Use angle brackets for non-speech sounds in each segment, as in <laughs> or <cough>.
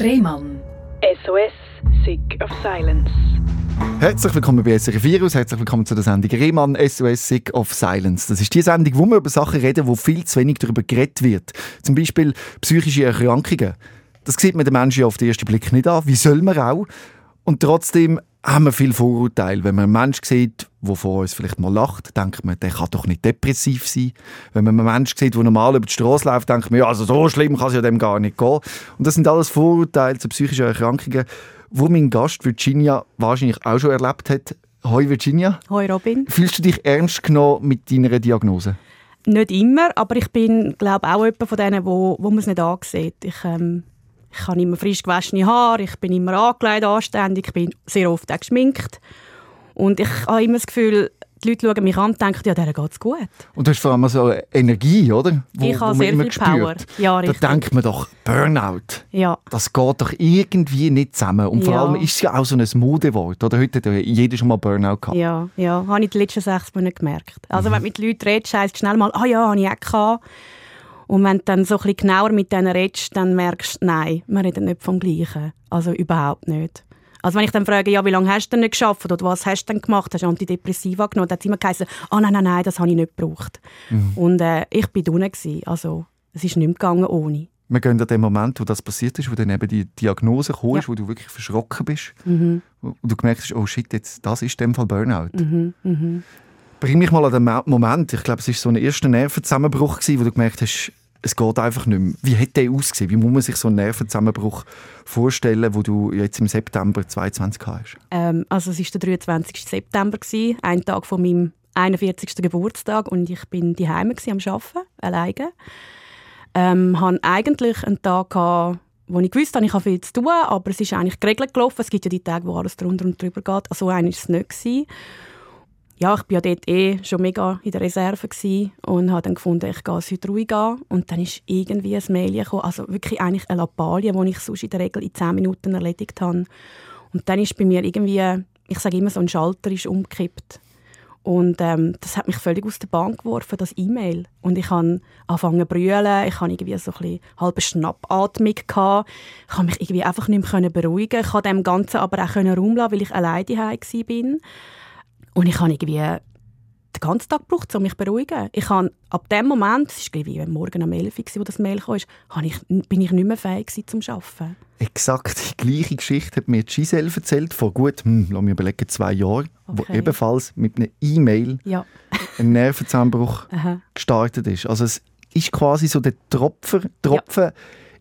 Rehmann. SOS, Sick of Silence. Herzlich willkommen bei SRF Virus, herzlich willkommen zu der Sendung Rehmann SOS Sick of Silence. Das ist die Sendung, wo wir über Sachen reden, wo viel zu wenig darüber geredet wird. Zum Beispiel psychische Erkrankungen. Das sieht man den Menschen ja auf den ersten Blick nicht an. Wie soll man auch? Und trotzdem haben wir viel Vorurteile. Wenn man einen Menschen sieht, der vor uns vielleicht mal lacht, denkt man, der kann doch nicht depressiv sein. Wenn man einen Menschen sieht, der normal über die Straße läuft, denkt man, ja, also so schlimm kann es ja dem gar nicht gehen. Und das sind alles Vorurteile zu psychischen Erkrankungen, wo mein Gast Virginia wahrscheinlich auch schon erlebt hat. Hoi Virginia. Hoi Robin. Fühlst du dich ernst genommen mit deiner Diagnose? Nicht immer, aber ich bin, glaube auch jemand von denen, wo, wo man es nicht ansieht. Ich, ähm, ich habe immer frisch gewaschene Haare, ich bin immer angelegt, anständig, ich bin sehr oft auch geschminkt. Und ich habe immer das Gefühl, die Leute schauen mich an und denken, ja, der geht's gut. Und du hast vor allem so Energie, oder? Wo, ich habe sehr viel Power. Ja, Da denkt man doch, Burnout, ja. das geht doch irgendwie nicht zusammen. Und vor ja. allem ist es ja auch so ein Modewort. Oder heute hat ja jeder schon mal Burnout gehabt. Ja, ja, habe ich den letzten sechs Monaten gemerkt. Also mhm. wenn du mit Leuten redest, heisst schnell mal, ah ja, habe ich auch gehabt. Und wenn du dann so ein bisschen genauer mit denen redest, dann merkst du, nein, wir reden nicht vom Gleichen. Also überhaupt nicht. Also wenn ich dann frage, ja, wie lange hast du denn nicht geschafft oder was hast du denn gemacht? Hast du Antidepressiva genommen? Dann hat es immer geheißen, ah oh, nein, nein, nein, das habe ich nicht gebraucht. Mhm. Und äh, ich war unten. Also es ist nicht mehr gegangen ohne. Wir gehen an den Moment, wo das passiert ist, wo dann eben die Diagnose kam, ja. wo du wirklich verschrocken bist. Mhm. Und du gemerkt hast, oh shit, jetzt, das ist in dem Fall Burnout. Mhm. Bring mich mal an den Moment, ich glaube, es war so ein erster Nervenzusammenbruch, wo du gemerkt hast, es geht einfach nicht mehr. Wie hätte der ausgesehen? Wie muss man sich so einen Nervenzusammenbruch vorstellen, wo du jetzt im September 2022 hast? Ähm, also es war der 23. September, gewesen, ein Tag von meinem 41. Geburtstag und ich bin daheim am Arbeiten, alleine. Ähm, hatte eigentlich einen Tag gehabt, wo ich gewusst habe, ich habe viel zu tun, aber es ist eigentlich geregelt gelaufen. Es gibt ja die Tage, wo alles drunter und drüber geht. Also einer war es nicht. Gewesen ja, ich war ja dort eh schon mega in der Reserve und habe dann gefunden, ich gehe es heute ruhig an. Und dann ist irgendwie ein Mail gekommen, also wirklich eigentlich eine Lappalie, die ich sonst in der Regel in 10 Minuten erledigt habe. Und dann ist bei mir irgendwie, ich sage immer, so ein Schalter ist umgekippt. Und ähm, das hat mich völlig aus der Bahn geworfen, das E-Mail. Und ich habe angefangen zu brüllen, ich habe irgendwie so ein bisschen halbe Schnappatmung gehabt. Ich konnte mich irgendwie einfach nicht mehr beruhigen. Ich konnte dem Ganzen aber auch Raum lassen, weil ich alleine daheim war. Und ich habe irgendwie den ganzen Tag gebraucht, um mich zu beruhigen. Ich habe ab dem Moment, es war glaube morgen um 11 Uhr, wo das Mail kam, ich, bin ich nicht mehr fähig zum Arbeiten. Exakt die gleiche Geschichte hat mir Giselle erzählt, vor gut, hm, lass mich überlegen, zwei Jahren, okay. wo ebenfalls mit einer E-Mail ja. ein Nervenzusammenbruch <laughs> gestartet ist. Also es ist quasi so der Tropfer, Tropfen ja.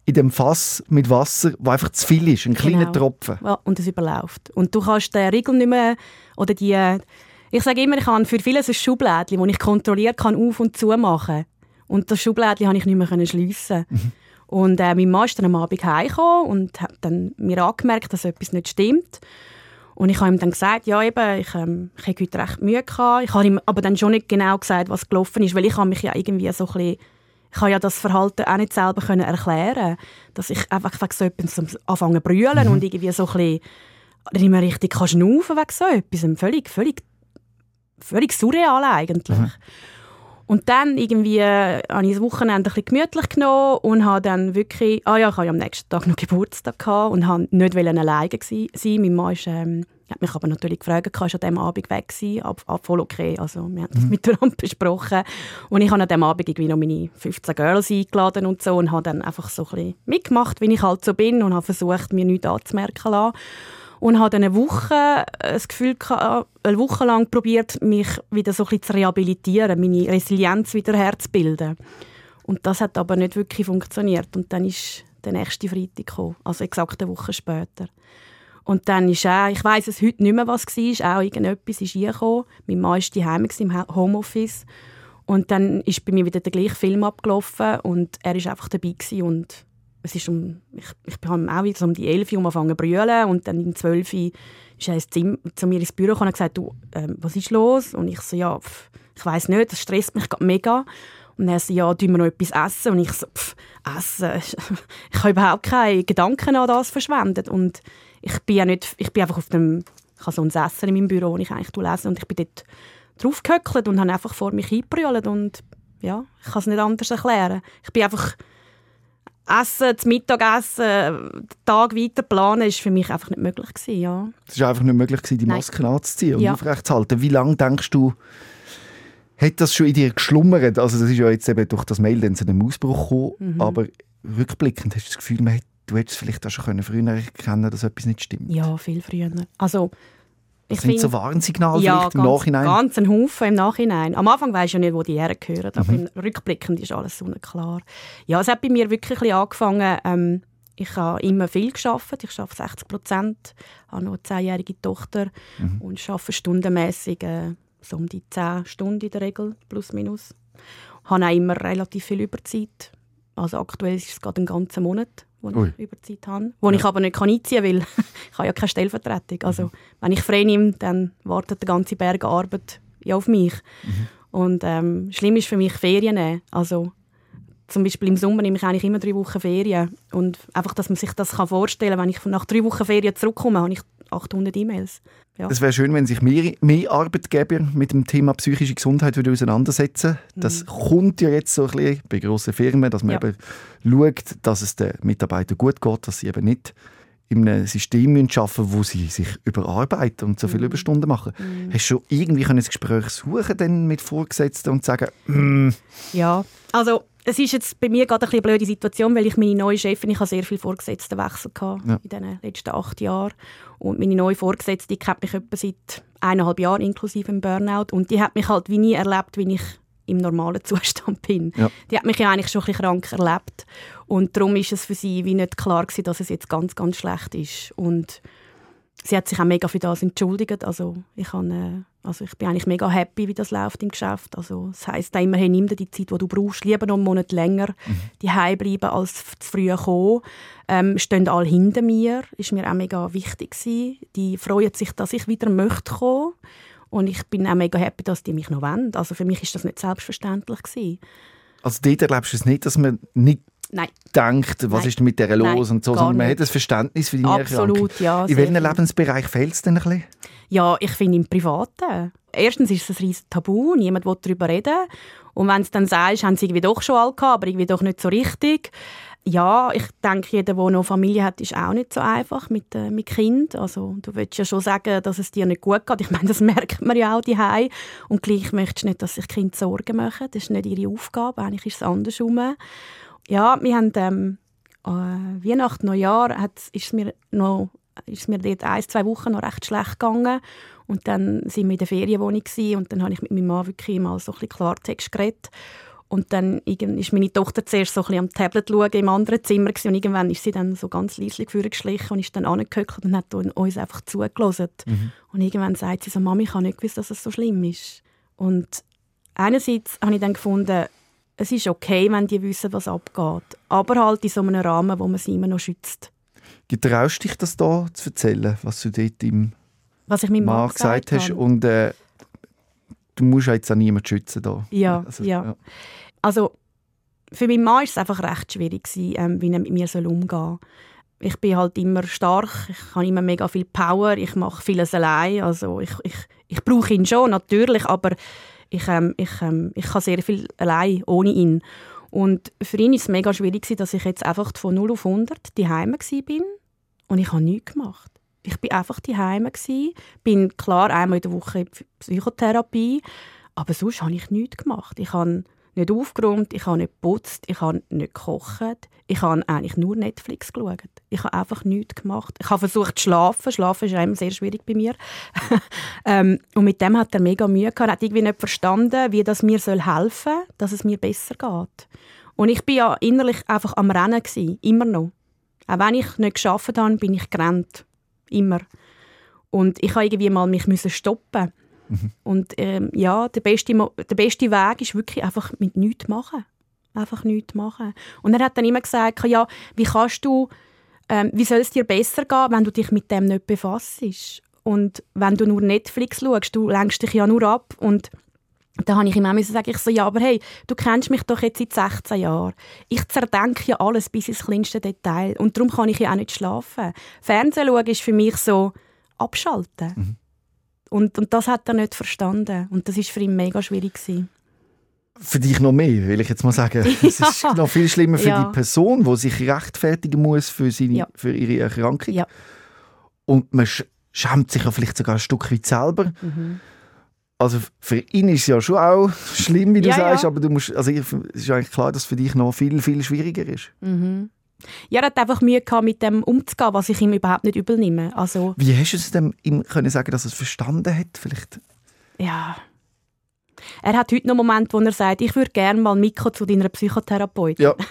in dem Fass mit Wasser, wo einfach zu viel ist, ein kleiner genau. Tropfen. Ja, und es überläuft. Und du kannst den Riegel nicht mehr, oder die ich sage immer, ich habe für vieles ein Schublädchen, das ich kontrolliert kann auf- und zu machen. Und das Schublädchen konnte ich nicht mehr schliessen. Mhm. Und äh, mein Mann ist dann am Abend heimgekommen und hat dann mir angemerkt, dass etwas nicht stimmt. Und ich habe ihm dann gesagt, ja eben, ich, ähm, ich habe heute recht Mühe gehabt. Ich habe ihm aber dann schon nicht genau gesagt, was gelaufen ist, weil ich habe mich ja irgendwie so ein bisschen, ich habe ja das Verhalten auch nicht selber können erklären dass ich einfach wegen so etwas anfangen zu brüllen mhm. und irgendwie so ein bisschen nicht mehr richtig kann schnaufen wegen so etwas. Völlig, völlig völlig surreal eigentlich. Mhm. Und dann irgendwie äh, habe ich das Wochenende ein bisschen gemütlich genommen und habe dann wirklich, ah ja, ich hatte am nächsten Tag noch <laughs> Geburtstag gehabt und habe nicht alleine sein. Mein Mann ist, ähm, hat mich aber natürlich gefragt, kannst du an diesem Abend weg sein? Ab, ab voll okay. Also wir haben das mhm. <laughs> miteinander besprochen. Und ich habe an diesem Abend irgendwie noch meine 15 Girls eingeladen und so und habe dann einfach so ein bisschen mitgemacht, wie ich halt so bin und habe versucht, mir nichts anzumerken lassen und habe eine Woche äh, das Gefühl gehabt, eine Woche lang probiert mich wieder so ein bisschen zu rehabilitieren, meine Resilienz wieder herzubilden. Und das hat aber nicht wirklich funktioniert. Und dann ist der nächste Freitag gekommen, also exakt eine Woche später. Und dann ist auch, ich weiß es heute nicht mehr, was war, auch irgendetwas ist reingekommen. Mein Mann war daheim im Homeoffice. Und dann ist bei mir wieder der gleiche Film abgelaufen und er war einfach dabei und es ist um, ich, ich habe auch wieder um die 11 Uhr angefangen zu brüllen und dann um 12 Uhr ist er Zimmer, zu mir ins Büro gekommen und gesagt, du, ähm, was ist los? Und ich so, ja, pff, ich weiß nicht, das stresst mich mega. Und er so, ja, tun wir noch etwas essen? Und ich so, pff, essen? <laughs> ich habe überhaupt keine Gedanken an das verschwendet. Und ich bin ja nicht, ich bin einfach auf dem, ich habe so ein Essen in meinem Büro, wo ich eigentlich lese und ich bin dort draufgehöckelt und habe einfach vor mich eingebrüllt und ja, ich kann es nicht anders erklären. Ich bin einfach Essen, das Mittagessen, den Tag weiter planen, ist für mich einfach nicht möglich gewesen, ja. Es war einfach nicht möglich, gewesen, die Nein. Maske anzuziehen und Ja. aufrechtzuhalten. Wie lange denkst du, hat das schon in dir geschlummert? Also das ist ja jetzt eben durch das Mail dann zu einem Ausbruch gekommen, Mhm. aber rückblickend hast du das Gefühl, man hätte, du hättest es vielleicht auch schon können früher erkennen dass etwas nicht stimmt. Ja, viel früher. Also, Das ich sind so finde- Warnsignale ja, vielleicht im ganz, Nachhinein. ganz ein Haufen im Nachhinein. Am Anfang weisst du ja nicht, wo die hergehören, aber Mhm. im Rückblickend ist alles so klar. Ja, es hat bei mir wirklich ein angefangen, ähm, ich habe immer viel geschafft. Ich arbeite 60 Prozent, habe noch eine zehnjährige Tochter Mhm. und arbeite stundenmäßig äh, so um die 10 Stunden in der Regel, plus minus. Habe auch immer relativ viel Überzeit. Also aktuell ist es gerade einen ganzen Monat, Ui. ich Überzeit habe. Wo ich aber nicht kann einziehen kann, weil <laughs> ich habe ja keine Stellvertretung. Also wenn ich frei nehme, dann wartet der ganze Berg Arbeit ja auf mich. Und ähm, schlimm ist für mich Ferien nehmen. Also zum Beispiel im Sommer nehme ich eigentlich immer drei Wochen Ferien. Und einfach, dass man sich das kann vorstellen kann, wenn ich nach drei Wochen Ferien zurückkomme, habe ich 800 E-Mails. Ja. Es wäre schön, wenn sich mehr, mehr Arbeitgeber mit dem Thema psychische Gesundheit würden auseinandersetzen Das kommt ja jetzt so ein bisschen bei grossen Firmen, dass man Mhm. Ja. eben schaut, dass es den Mitarbeitern gut geht, dass sie eben nicht in einem System arbeiten wo sie sich überarbeiten und so Mhm. viele Überstunden machen. Hast du schon irgendwie das Gespräch suchen denn mit Vorgesetzten und sagen, «Mm, Ja, also es ist jetzt bei mir gerade eine blöde Situation, weil ich meine neue Chefin, ich habe sehr viel Vorgesetztenwechsel gehabt Ja. in den letzten acht Jahren und meine neue Vorgesetzte, die kennt mich etwa seit eineinhalb Jahren inklusive im Burnout und die hat mich halt wie nie erlebt, wie ich im normalen <laughs> Zustand bin. Ja. Die hat mich ja eigentlich schon ein bisschen krank erlebt und darum ist es für sie wie nicht klar gewesen, dass es jetzt ganz, ganz schlecht ist und sie hat sich auch mega für das entschuldigt. Also ich, habe, äh, also ich bin eigentlich mega happy, wie das läuft im Geschäft. Also das heisst auch immer, hey, nimm dir die Zeit, die du brauchst, lieber noch einen Monat länger die bleiben, als zu früh kommen. Ähm, stehen alle hinter mir, ist mir auch mega wichtig gewesen. Die freuen sich, dass ich wieder möchte kommen. Und ich bin auch mega happy, dass die mich noch wollen. Also für mich ist das nicht selbstverständlich gewesen. also dort erlebst du es nicht, dass man nicht Nein, denkt, was Nein. ist denn mit der Nein, los und so, sondern man hat ein Verständnis für Erkrankung. absolut, ja. In welchem. Lebensbereich fehlt es denn ein bisschen? Ja, ich finde im Privaten. Erstens ist es ein riesiges Tabu, niemand will darüber reden. Und wenn du dann sagst, haben sie irgendwie doch schon alle gehabt, aber irgendwie doch nicht so richtig. Ja, ich denke, jeder, der noch Familie hat, ist auch nicht so einfach mit, äh, mit Kind. Also du willst ja schon sagen, dass es dir nicht gut geht. Ich meine, das <laughs> merkt man ja auch daheim. Und gleich möchtest du nicht, dass sich Kinder Sorgen machen. Das ist nicht ihre Aufgabe. Eigentlich ist es andersrum. Ja, wir haben ähm, äh, Weihnachten, Neujahr hat, ist mir noch ist mir dort ein, zwei Wochen noch recht schlecht gegangen. Und dann sind wir in der Ferienwohnung und dann habe ich mit meinem Mann wirklich mal so ein bisschen Klartext geredet. Und dann ist meine Tochter zuerst so ein bisschen am Tablet schauen im anderen Zimmer gewesen, und irgendwann ist sie dann so ganz leislich vorgeschlichen und ist dann angehockt und hat uns einfach zugelassen. Und irgendwann sagt sie so, Mami, ich habe nicht gewusst, dass es so schlimm ist. Und einerseits habe ich dann gefunden, es ist okay, wenn die wissen, was abgeht. Aber halt in so einem Rahmen, wo man sie immer noch schützt. Getraust dich das da zu erzählen, was du dort im Was ich meinem Mann Mann gesagt hast? habe. Und äh, du musst ja jetzt auch niemanden schützen da. Ja, Also, ja. Also für meinen Mann war es einfach recht schwierig, gewesen, ähm, wie er mit mir umgehen soll. Ich bin halt immer stark, ich habe immer mega viel Power, ich mache vieles allein. Also ich, ich, ich brauche ihn schon, natürlich, aber ich, ähm, ich, ähm, ich kann sehr viel allein, ohne ihn. Und für ihn war es mega schwierig, dass ich jetzt einfach von 0 auf 100 daheim bin und ich habe nichts gemacht. Ich bin einfach daheim bin klar einmal in der Woche in Psychotherapie, aber sonst habe ich nichts gemacht. Ich habe nicht aufgeräumt, ich habe nicht geputzt, ich habe nicht gekocht, ich habe eigentlich nur Netflix geschaut. Ich habe einfach nichts gemacht. Ich habe versucht zu schlafen. Schlafen ist einem sehr schwierig bei mir. <laughs> ähm, und mit dem hat er mega Mühe gehabt. Er hat irgendwie nicht verstanden, wie das mir helfen soll, dass es mir besser geht. Und ich bin ja innerlich einfach am Rennen gewesen, immer noch. Auch wenn ich nicht geschafft habe, bin ich gerannt. Immer. Und ich habe irgendwie mal mich müssen stoppen. Und ähm, ja, der beste, der beste Weg ist wirklich einfach mit nichts machen. Einfach nichts machen. Und er hat dann immer gesagt, ja, wie kannst du, ähm, wie soll es dir besser gehen, wenn du dich mit dem nicht befasst? Und wenn du nur Netflix schaust, du lenkst dich ja nur ab und da habe ich ihm auch sagen, ich so, ja, aber hey, du kennst mich doch jetzt seit 16 Jahren. Ich zerdenke ja alles bis ins kleinste Detail und darum kann ich ja auch nicht schlafen. Fernsehen schauen ist für mich so abschalten. Und, und das hat er nicht verstanden. Und das ist für ihn mega schwierig gewesen. Für dich noch mehr, will ich jetzt mal sagen. <laughs> Es ist Ja. noch viel schlimmer für Ja. die Person, die sich rechtfertigen muss für, seine, Ja. für ihre Erkrankung. Ja. Und man sch schämt sich ja vielleicht sogar ein Stück weit selber. Mhm. Also für ihn ist es ja schon auch schlimm, wie du Ja, sagst, ja. aber du musst, also es ist eigentlich klar, dass es für dich noch viel, viel schwieriger ist. Mhm. Ja, er hat einfach Mühe gehabt, mit dem umzugehen, was ich ihm überhaupt nicht übel nehme. Also, Wie hast du es dem ihm können sagen, dass er es verstanden hat? Vielleicht? ja. Er hat heute noch einen Moment, wo er sagt, ich würde gerne mal mitkommen zu deiner Psychotherapeutin. Ja. <laughs>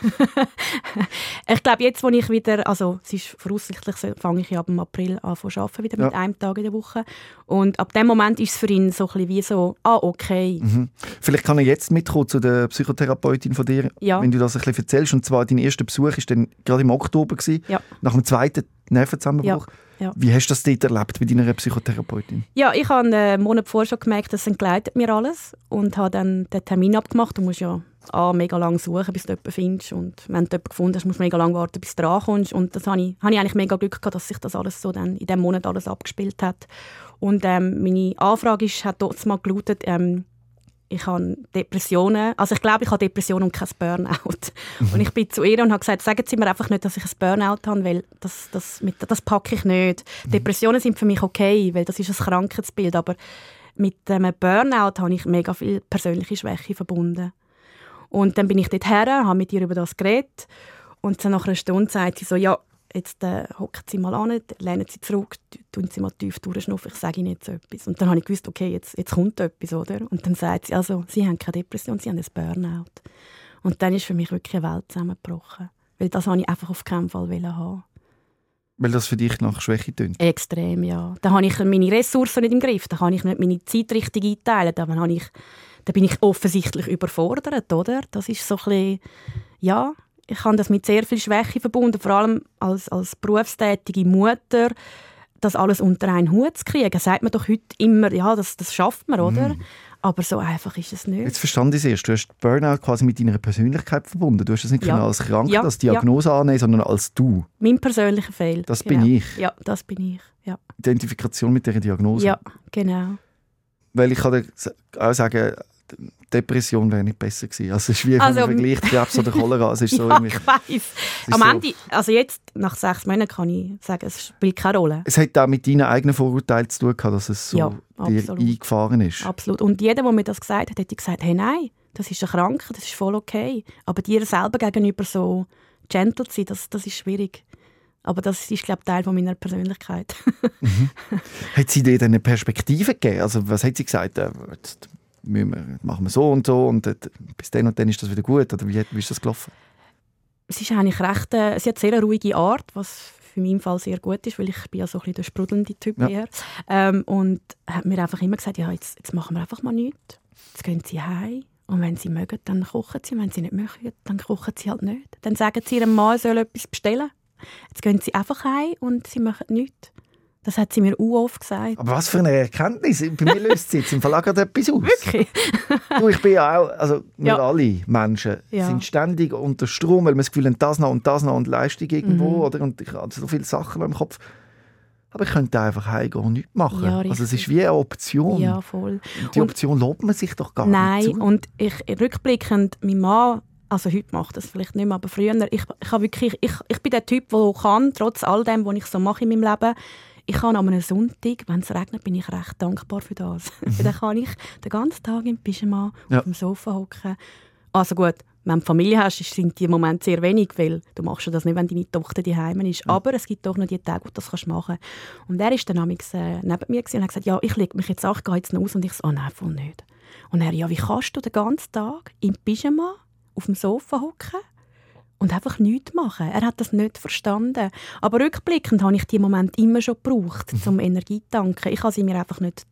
Ich glaube, jetzt, wo ich wieder, also es ist voraussichtlich, fange ich ab dem April an zu arbeiten, wieder mit Ja. einem Tag in der Woche. Und ab dem Moment ist es für ihn so ein bisschen wie so, ah, okay. Mhm. Vielleicht kann er jetzt mitkommen zu der Psychotherapeutin von dir, Ja. wenn du das ein bisschen erzählst. Und zwar, dein erster Besuch war dann gerade im Oktober, gewesen, Ja. nach dem zweiten Nervenzusammenbruch. Ja, ja. Wie hast du das dort erlebt bei deiner Psychotherapeutin? Ja, ich habe einen Monat vorher schon gemerkt, das entgleitet mir alles und habe dann den Termin abgemacht. Du musst ja A, mega lange suchen, bis du jemanden findest und wenn du jemanden gefunden hast, musst du mega lange warten, bis du drankommst und das habe ich, habe ich eigentlich mega Glück gehabt, dass sich das alles so dann in diesem Monat alles abgespielt hat. Und ähm, meine Anfrage ist, hat dort mal gelautet, ähm, ich habe Depressionen, also ich glaube, ich habe Depressionen und kein Burnout. Und ich bin zu ihr und habe gesagt, sagen Sie mir einfach nicht, dass ich ein Burnout habe, weil das, das, mit, das packe ich nicht. Depressionen sind für mich okay, weil das ist ein Krankheitsbild, aber mit einem Burnout habe ich mega viel persönliche Schwäche verbunden. Und dann bin ich dort her, habe mit ihr über das geredet und dann nach einer Stunde sagt sie so, ja, jetzt äh, hocken Sie mal an, lehnen Sie zurück, tu- tun Sie mal tief durchschnaufen, ich sage Ihnen jetzt etwas. Und dann habe ich gewusst, okay, jetzt, jetzt kommt etwas, oder? Und dann sagt sie, also, Sie haben keine Depression, Sie haben ein Burnout. Und dann ist für mich wirklich eine Welt zusammengebrochen. Weil das wollte ich einfach auf keinen Fall haben. Weil das für dich nach Schwäche tönt. Extrem, ja. Da habe ich meine Ressourcen nicht im Griff. Da kann ich nicht meine Zeit richtig einteilen. Da, habe ich, da bin ich offensichtlich überfordert, oder? Das ist so ein bisschen, ja, ich habe das mit sehr viel Schwäche verbunden, vor allem als, als berufstätige Mutter, das alles unter einen Hut zu kriegen. Sagt man doch heute immer, ja, das, das schafft man, oder? Aber so einfach ist es nicht. Jetzt verstand ich es erst. Du hast Burnout quasi mit deiner Persönlichkeit verbunden. Du hast es nicht Ja. als krank Ja, als Diagnose annehmen, sondern als du. Mein persönlicher Fehl. Das genau. bin ich. Ja, das bin ich. Ja, Identifikation mit dieser Diagnose. ja genau. Weil ich kann auch sagen, Depression wäre nicht besser gewesen. Also es ist wie Also, wenn man vergleicht Krebs oder Cholera. Es ist <laughs> so irgendwie, ich weiss. Am so- Ende, also jetzt, nach sechs Monaten, kann ich sagen, es spielt keine Rolle. es hat auch mit deinen eigenen Vorurteilen zu tun gehabt, dass es so Ja, dir absolut. eingefahren ist. Absolut. Und jeder, der mir das gesagt hat, hat gesagt, hey, nein, das ist eine Krankheit, das ist voll okay. Aber dir selber gegenüber so gentle zu sein, das, das ist schwierig. Aber das ist, glaube ich, Teil von meiner Persönlichkeit. <laughs> Hat sie dir eine Perspektive gegeben? Also was hat sie gesagt? Wir, machen wir so und so und bis dann und dann ist das wieder gut? Oder wie, wie ist das gelaufen? es ist eigentlich recht, äh, sie hat sehr eine ruhige Art, was für meinen Fall sehr gut ist, weil ich bin ja so ein bisschen der sprudelnde Typ Ja. eher. Ähm, und hat mir einfach immer gesagt, ja, jetzt, jetzt machen wir einfach mal nichts. Jetzt gehen sie heim und wenn sie mögen, dann kochen sie. Und wenn sie nicht mögen, dann kochen sie halt nicht. Dann sagen sie ihrem Mann, er soll etwas bestellen. Jetzt gehen sie einfach heim und sie machen nichts. Das hat sie mir auch oft gesagt. Aber was für eine Erkenntnis. Bei mir löst es jetzt im Verlag gerade etwas aus. Wirklich? Du, ich bin ja auch, also wir Ja. alle Menschen Ja. sind ständig unter Strom, weil wir das Gefühl haben, das noch und das noch und Leistung irgendwo, Mhm. oder? Und ich habe so viele Sachen im Kopf. Aber ich könnte einfach heimgehen und nichts machen. Ja, also es ist wie eine Option. Ja, voll. Und die Und- Option lobt man sich doch gar Nein, nicht zu. und ich rückblickend, mein Mann, also heute macht das vielleicht nicht mehr, aber früher, ich, ich, wirklich, ich, ich bin der Typ, der kann, trotz all dem, was ich so mache in meinem Leben, ich kann an einem Sonntag, wenn es regnet, bin ich recht dankbar für das. Weil <laughs> dann kann ich den ganzen Tag im Pyjama Ja. auf dem Sofa hocken. Also gut, wenn du Familie hast, sind die Momente sehr wenig, weil du machst ja das nicht, wenn deine Tochter daheim ist. Aber es gibt doch noch die Tage, wo du das kannst machen Und er ist dann amigs, äh, neben mir und hat gesagt, ja, ich lege mich jetzt auch, ich gehe jetzt noch aus. Und ich so, oh nein, voll nicht. Und er, ja, wie kannst du den ganzen Tag im Pyjama auf dem Sofa hocken und einfach nichts machen? Er hat das nicht verstanden. Aber rückblickend habe ich die Moment immer schon gebraucht, um Energie zu tanken. Ich habe sie mir einfach nicht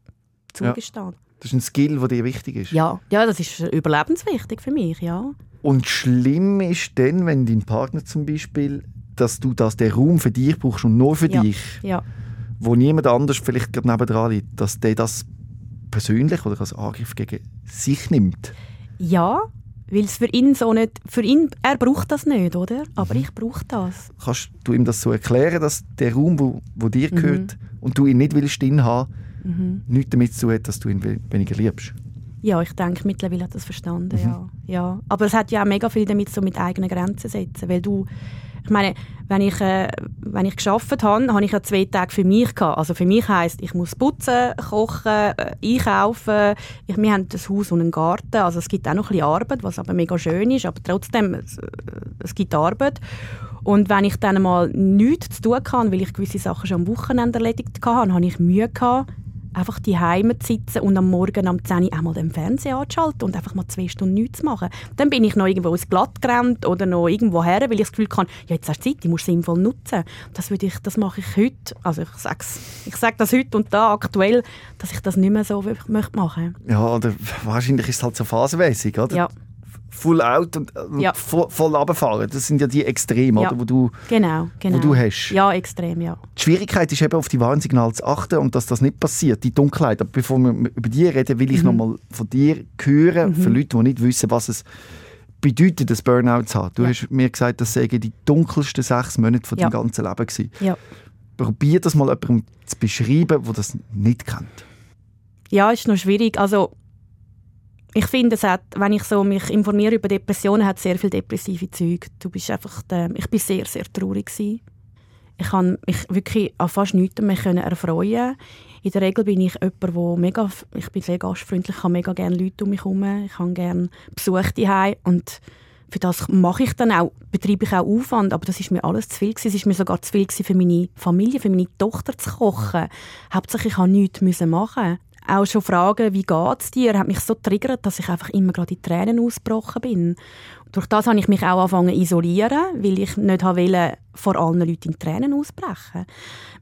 zugestanden. Das ist ein Skill, der dir wichtig ist. Ja. ja, das ist überlebenswichtig für mich, ja. Und schlimm ist dann, wenn dein Partner zum Beispiel, dass du das, den Raum für dich brauchst und nur für Ja. dich, Ja, wo niemand anders vielleicht gerade nebendran liegt, dass der das persönlich oder als Angriff gegen sich nimmt. ja weil es für ihn so nicht, für ihn, er braucht das nicht, oder? Aber ich brauche das. Kannst du ihm das so erklären, dass der Raum, wo, wo dir gehört Mhm. und du ihn nicht willst drin haben, nichts damit zu hat, dass du ihn we- weniger liebst? Ja, ich denke, mittlerweile hat das verstanden, Mhm. ja. ja. Aber es hat ja auch mega viel damit so mit eigenen Grenzen setzen, weil du, ich meine, wenn ich, äh, wenn ich geschafft habe, habe ich ja zwei Tage für mich gehabt. Also für mich heisst, ich muss putzen, kochen, äh, einkaufen. Ich, wir haben das Haus und einen Garten, also es gibt auch noch ein bisschen Arbeit, was aber mega schön ist, aber trotzdem, es, äh, es gibt Arbeit. Und wenn ich dann mal nichts zu tun hatte, weil ich gewisse Sachen schon am Wochenende erledigt hatte, habe ich Mühe gehabt, einfach die Heime zu sitzen und am Morgen am 10 Uhr einmal den Fernseher anzuschalten und einfach mal zwei Stunden nichts zu machen. Dann bin ich noch irgendwo ins Glatt gerannt oder noch irgendwo her, weil ich das Gefühl hatte, ja, jetzt hast du Zeit, die musst du sinnvoll nutzen. Das, würde ich, das mache ich heute, also ich sage ich sage das heute und da aktuell, dass ich das nicht mehr so wirklich möchte machen Ja, oder wahrscheinlich ist es halt so phasenmäßig, oder? Ja, Full out und, Ja. voll, voll runterfahren. Das sind ja die Extreme, Ja. oder, wo du genau, genau. du hast. Ja, extrem, ja. Die Schwierigkeit ist eben, auf die Warnsignale zu achten und dass das nicht passiert, die Dunkelheit. Aber bevor wir über die reden, will ich Mhm. noch mal von dir hören, für Leute, die nicht wissen, was es bedeutet, das Burnout zu haben. Du Ja. hast mir gesagt, das seien die dunkelsten sechs Monate von Ja. deinem ganzen Leben gewesen. Ja. Probier das mal jemandem zu beschreiben, der das nicht kennt. Ja, ist noch schwierig. Also, ich finde, es hat, wenn ich so mich informiere über Depressionen, hat sehr viel depressive Züge. Du bist einfach, der, ich bin sehr, sehr traurig gewesen. Ich kann mich wirklich an fast nichts mehr können erfreuen. In der Regel bin ich jemand, der mega, ich bin sehr gastfreundlich, ich habe mega gerne Leute um mich herum, ich habe gerne Besuch daheim und für das mache ich dann auch, betreibe ich auch Aufwand, aber das ist mir alles zu viel gewesen. Es ist mir sogar zu viel gewesen, für meine Familie, für meine Tochter zu kochen. Hauptsächlich ich habe nichts machen. Auch schon Fragen, wie geht's dir, hat mich so triggert, dass ich einfach immer gerade in Tränen ausgebrochen bin. Durch das habe ich mich auch angefangen isolieren, weil ich nicht wollte, vor allen Leuten in Tränen ausbrechen.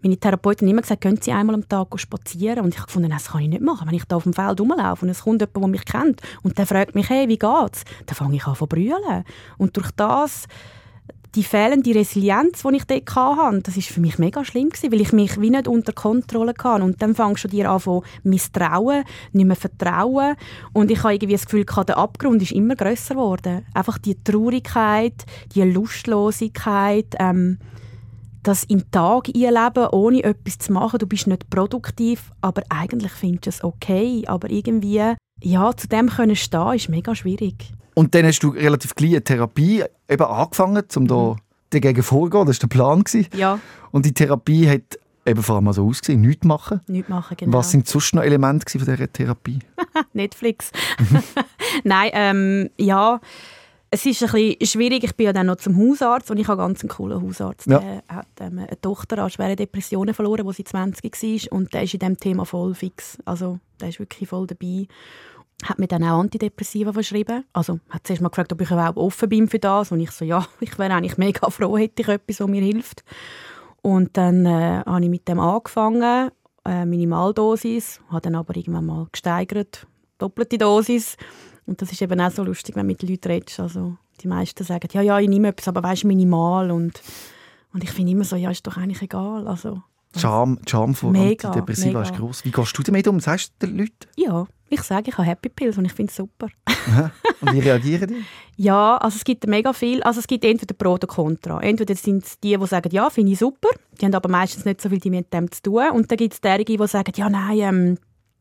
Meine Therapeutin hat immer gesagt, können Sie einmal am Tag spazieren? Und ich habe gefunden, das kann ich nicht machen. Wenn ich da auf dem Feld rumlaufe und es kommt jemand, der mich kennt und der fragt mich, hey, wie geht's? Dann fange ich an zu brüllen. Und durch das die fehlende Resilienz, die ich dort hatte, das war für mich mega schlimm, gewesen, weil ich mich wie nicht unter Kontrolle hatte. Und dann fängst du dir an zu misstrauen, nicht mehr vertrauen. Und ich habe irgendwie das Gefühl, der Abgrund ist immer grösser geworden. Einfach die Traurigkeit, die Lustlosigkeit, ähm, das im Tag einleben, ohne etwas zu machen. Du bist nicht produktiv, aber eigentlich findest du es okay. Aber irgendwie, ja, zu dem können stehen, ist mega schwierig. Und dann hast du relativ gleich eine Therapie eben angefangen, um da dagegen vorzugehen. Das war der Plan. Gewesen. Ja, Und die Therapie hat eben vor allem so ausgesehen, nichts machen. nichts machen, genau. Was sind sonst noch Elemente von dieser Therapie? <laughs> Netflix. <laughs> Nein, ähm, ja, es ist ein bisschen schwierig. Ich bin ja dann noch zum Hausarzt und ich habe ganz einen coolen Hausarzt. Ja. Der hat ähm, eine Tochter an schweren Depressionen verloren, als sie 20 war und der ist in diesem Thema voll fix. Also der ist wirklich voll dabei. Hat mir dann auch Antidepressiva verschrieben. Also hat zuerst mal gefragt, ob ich überhaupt offen bin für das. Und ich so, ja, <laughs> ich wäre eigentlich mega froh, hätte ich etwas, was mir hilft. Und dann äh, habe ich mit dem angefangen, äh, Minimaldosis, habe dann aber irgendwann mal gesteigert, doppelte Dosis. Und das ist eben auch so lustig, wenn du mit Leuten redest. Also die meisten sagen, ja, ja, ich nehme etwas, aber weißt minimal. Und, und ich finde immer so, ja, ist doch eigentlich egal. Also, Die Charme, die Charme von Antidepressiva ist gross. Wie gehst du damit um? Sagst du den Leuten? ja, ich sage, ich habe Happy Pills und ich finde es super. Und wie reagieren die? <laughs> Ja, also es gibt mega viel. Also es gibt entweder Pro oder Contra. Entweder sind es die, die sagen, ja, finde ich super. Die haben aber meistens nicht so viel mit dem zu tun. Und dann gibt es derige, die sagen, ja, nein, ähm,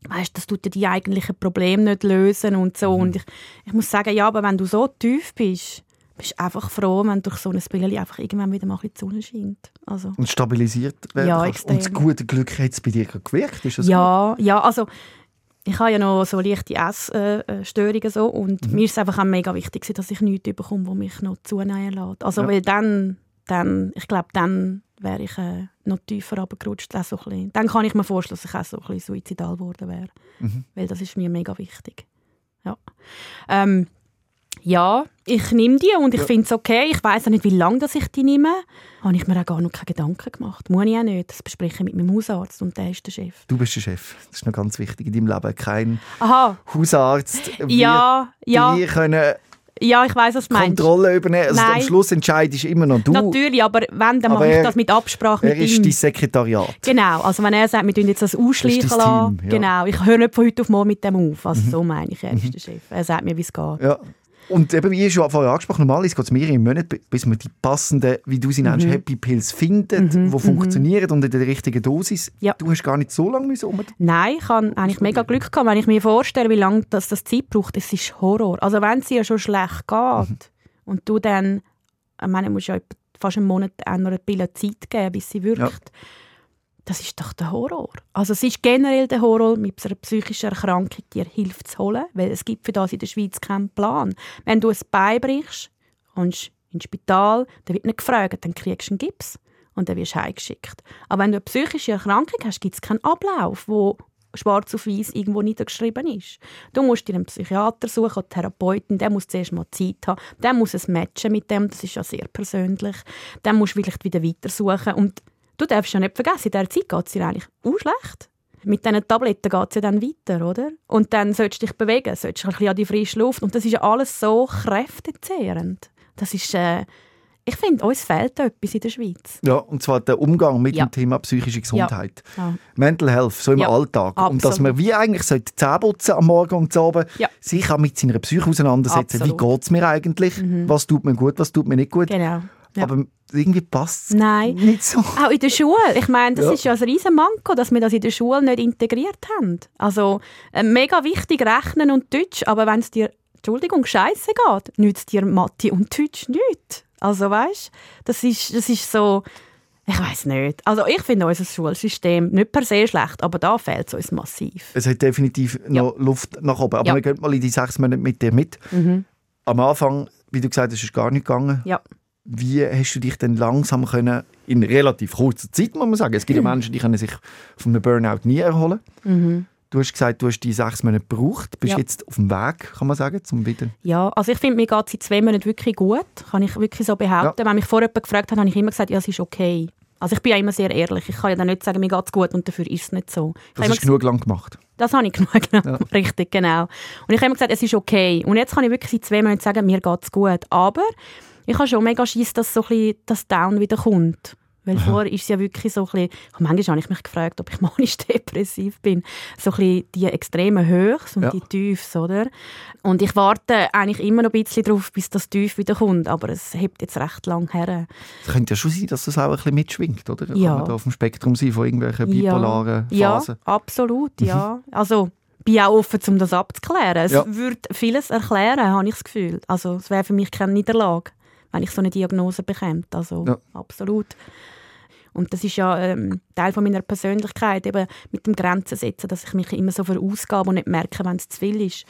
weißt, das tut ja die eigentlichen Probleme nicht lösen und so. Und ich, ich muss sagen, ja, aber wenn du so tief bist, bist du einfach froh, wenn durch so ein Brille einfach irgendwann wieder mal ein bisschen die Sonne scheint. Also, Und stabilisiert werden Ja, kannst. Und das gute Glück hat es bei dir gewirkt? Ist das ja, ja, also ich habe ja noch so leichte Essstörungen so und Mhm. mir ist es einfach auch mega wichtig, dass ich nichts bekomme, wo mich noch zunehmen lässt. Also Ja. weil dann, dann, ich glaube, dann wäre ich äh, noch tiefer runtergerutscht. Auch so ein bisschen. Dann kann ich mir vorstellen, dass ich auch so ein bisschen suizidal geworden wäre. Mhm. Weil das ist mir mega wichtig. Ja. Ähm, ja, ich nehme die und ich Ja. finde es okay. Ich weiß auch nicht, wie lange dass ich die nehme. Habe ich mir auch gar noch keine Gedanken gemacht. Muss ich auch nicht. Das bespreche ich mit meinem Hausarzt und der ist der Chef. Du bist der Chef. Das ist noch ganz wichtig in deinem Leben. Kein Aha, Hausarzt wird ja, ja, können ja, ich weiß, was du meinst. Kontrolle übernehmen. Also am. Schluss entscheidest immer noch du. Natürlich, aber wenn, dann Aber mache ich er- das mit Absprache Er mit ist ihm. dein Sekretariat. Genau, also wenn er sagt, wir tun jetzt das ausschleichen Das ist lassen, Team, ja. Mhm. genau, ich höre nicht von heute auf morgen mit dem auf. Also so meine ich, er ist der Chef. Er sagt mir, wie es geht. Ja. Und eben, wie schon vorher angesprochen, normalerweise geht es mehrere Monate, bis man die passenden, wie du sie nennst, Happy Pills findet, die funktionieren und in der richtigen Dosis. Ja. Du hast gar nicht so lange müssen um. Nein, ich habe eigentlich mega Glück gehabt, wenn ich mir vorstelle, wie lange das, das Zeit braucht. Es ist Horror. Also wenn es dir schon schlecht geht und du dann, ich meine, du musst ja fast einen Monat einer Pille Zeit geben, bis sie wirkt. Das ist doch der Horror. Also es ist generell der Horror, mit einer psychischen Erkrankung dir Hilfe zu holen, weil es gibt für das in der Schweiz keinen Plan. Wenn du ein Bein brichst, kommst ins Spital, dann wird nicht gefragt, dann kriegst du einen Gips und dann wirst du heimgeschickt. Aber wenn du eine psychische Erkrankung hast, gibt es keinen Ablauf, wo schwarz auf weiß irgendwo niedergeschrieben ist. Du musst dir einen Psychiater suchen, einen Therapeuten, der muss zuerst mal Zeit haben, der muss es matchen mit dem, das ist ja sehr persönlich. Dann musst du vielleicht wieder weitersuchen und du darfst ja nicht vergessen, in dieser Zeit geht es dir eigentlich auch schlecht. Mit diesen Tabletten geht es ja dann weiter, oder? Und dann sollst du dich bewegen, sollst du ein bisschen an die frische Luft und das ist ja alles so kräftezehrend. Das ist... Äh, ich finde, uns fehlt etwas in der Schweiz. Ja, und zwar der Umgang mit Ja. dem Thema psychische Gesundheit. Ja. Mental Health, so im Ja, Alltag. Und dass man absolut. wie eigentlich sollte Zähne putzen am Morgen und am Abend, Ja. sich auch mit seiner Psyche auseinandersetzen. Absolut. Wie geht es mir eigentlich? Was tut mir gut, was tut mir nicht gut? Genau. Ja. Aber irgendwie passt es nicht so. Auch in der Schule. Ich meine, das Ja. ist ja ein riesen Manko, dass wir das in der Schule nicht integriert haben. Also äh, mega wichtig Rechnen und Deutsch, aber wenn es dir, Entschuldigung, scheiße geht, nützt dir Mathe und Deutsch nichts. Also weißt, das ist, das ist so, ich weiß nicht. Also ich finde unser Schulsystem nicht per se schlecht, aber da fehlt es uns massiv. Es hat definitiv noch Luft nach oben. Aber Ja. wir gehen mal in die sechs Monate mit dir mit. Am Anfang, wie du gesagt hast, ist gar nicht gegangen. Ja. Wie hast du dich denn langsam können, in relativ kurzer Zeit, muss man sagen, es gibt ja <clears throat> Menschen, die können sich von einem Burnout nie erholen. Du hast gesagt, du hast die sechs Monate gebraucht, bist Ja. jetzt auf dem Weg, kann man sagen, zum wieder. Ja, also ich finde, mir geht es in zwei Monaten wirklich gut. Kann ich wirklich so behaupten. Wenn mich vorher jemand gefragt hat, habe ich immer gesagt, ja, es ist okay. Also ich bin ja immer sehr ehrlich. Ich kann ja dann nicht sagen, mir geht es gut und dafür ist es nicht so. Ich Das ist immer genug lang gemacht. Das habe ich <laughs> genug genau. Richtig, genau. Und ich habe immer gesagt, es ist okay. Und jetzt kann ich wirklich in zwei Monaten sagen, mir geht es gut. Aber ich habe schon mega Schiss, dass so ein bisschen das Down wieder kommt. Weil vorher ist es ja wirklich so ein bisschen, manchmal habe ich mich gefragt, ob ich <laughs> manisch-depressiv bin, so ein bisschen die extremen Höchst und Ja. die Tiefs, oder? Und ich warte eigentlich immer noch ein bisschen darauf, bis das Tief wieder kommt, aber es hebt jetzt recht lang her. Es könnte ja schon sein, dass das auch ein bisschen mitschwingt, oder? Kann Ja. man da auf dem Spektrum sein von irgendwelchen bipolaren ja, Phasen? Ja, absolut, ja. Also, bin auch offen, um das abzuklären. Es Ja. würde vieles erklären, habe ich das Gefühl. Also, es wäre für mich keine Niederlage, wenn ich so eine Diagnose bekomme. Also, Ja. absolut. Und das ist ja ähm, Teil von meiner Persönlichkeit, eben mit dem Grenzen setzen, dass ich mich immer so verausgabe und nicht merke, wenn es zu viel ist.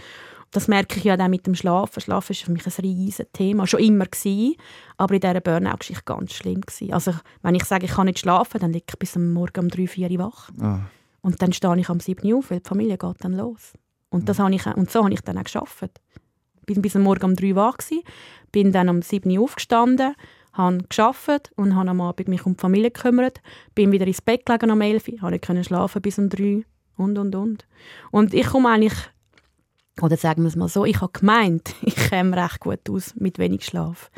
Das merke ich ja dann mit dem Schlafen. Schlafen ist für mich ein riesiges Thema. Schon immer gewesen, aber in dieser Burnout-Geschichte ganz schlimm gewesen. Also, wenn ich sage, ich kann nicht schlafen, dann liege ich bis am Morgen um 3, 4 Uhr wach. Ah. Und dann stehe ich am 7 Uhr auf, weil die Familie geht dann los. Und, das habe ich, und so habe ich dann auch gearbeitet. Bin bis am Morgen um 3 Uhr wach gewesen, bin dann um 7 Uhr aufgestanden, habe gearbeitet und habe am Abend mich um die Familie gekümmert, bin wieder ins Bett gelegen am 11 Uhr, habe nicht schlafen bis um 3 und, und, und. Und ich komme eigentlich, oder sagen wir es mal so, ich habe gemeint, <laughs> ich käme recht gut aus mit wenig Schlaf,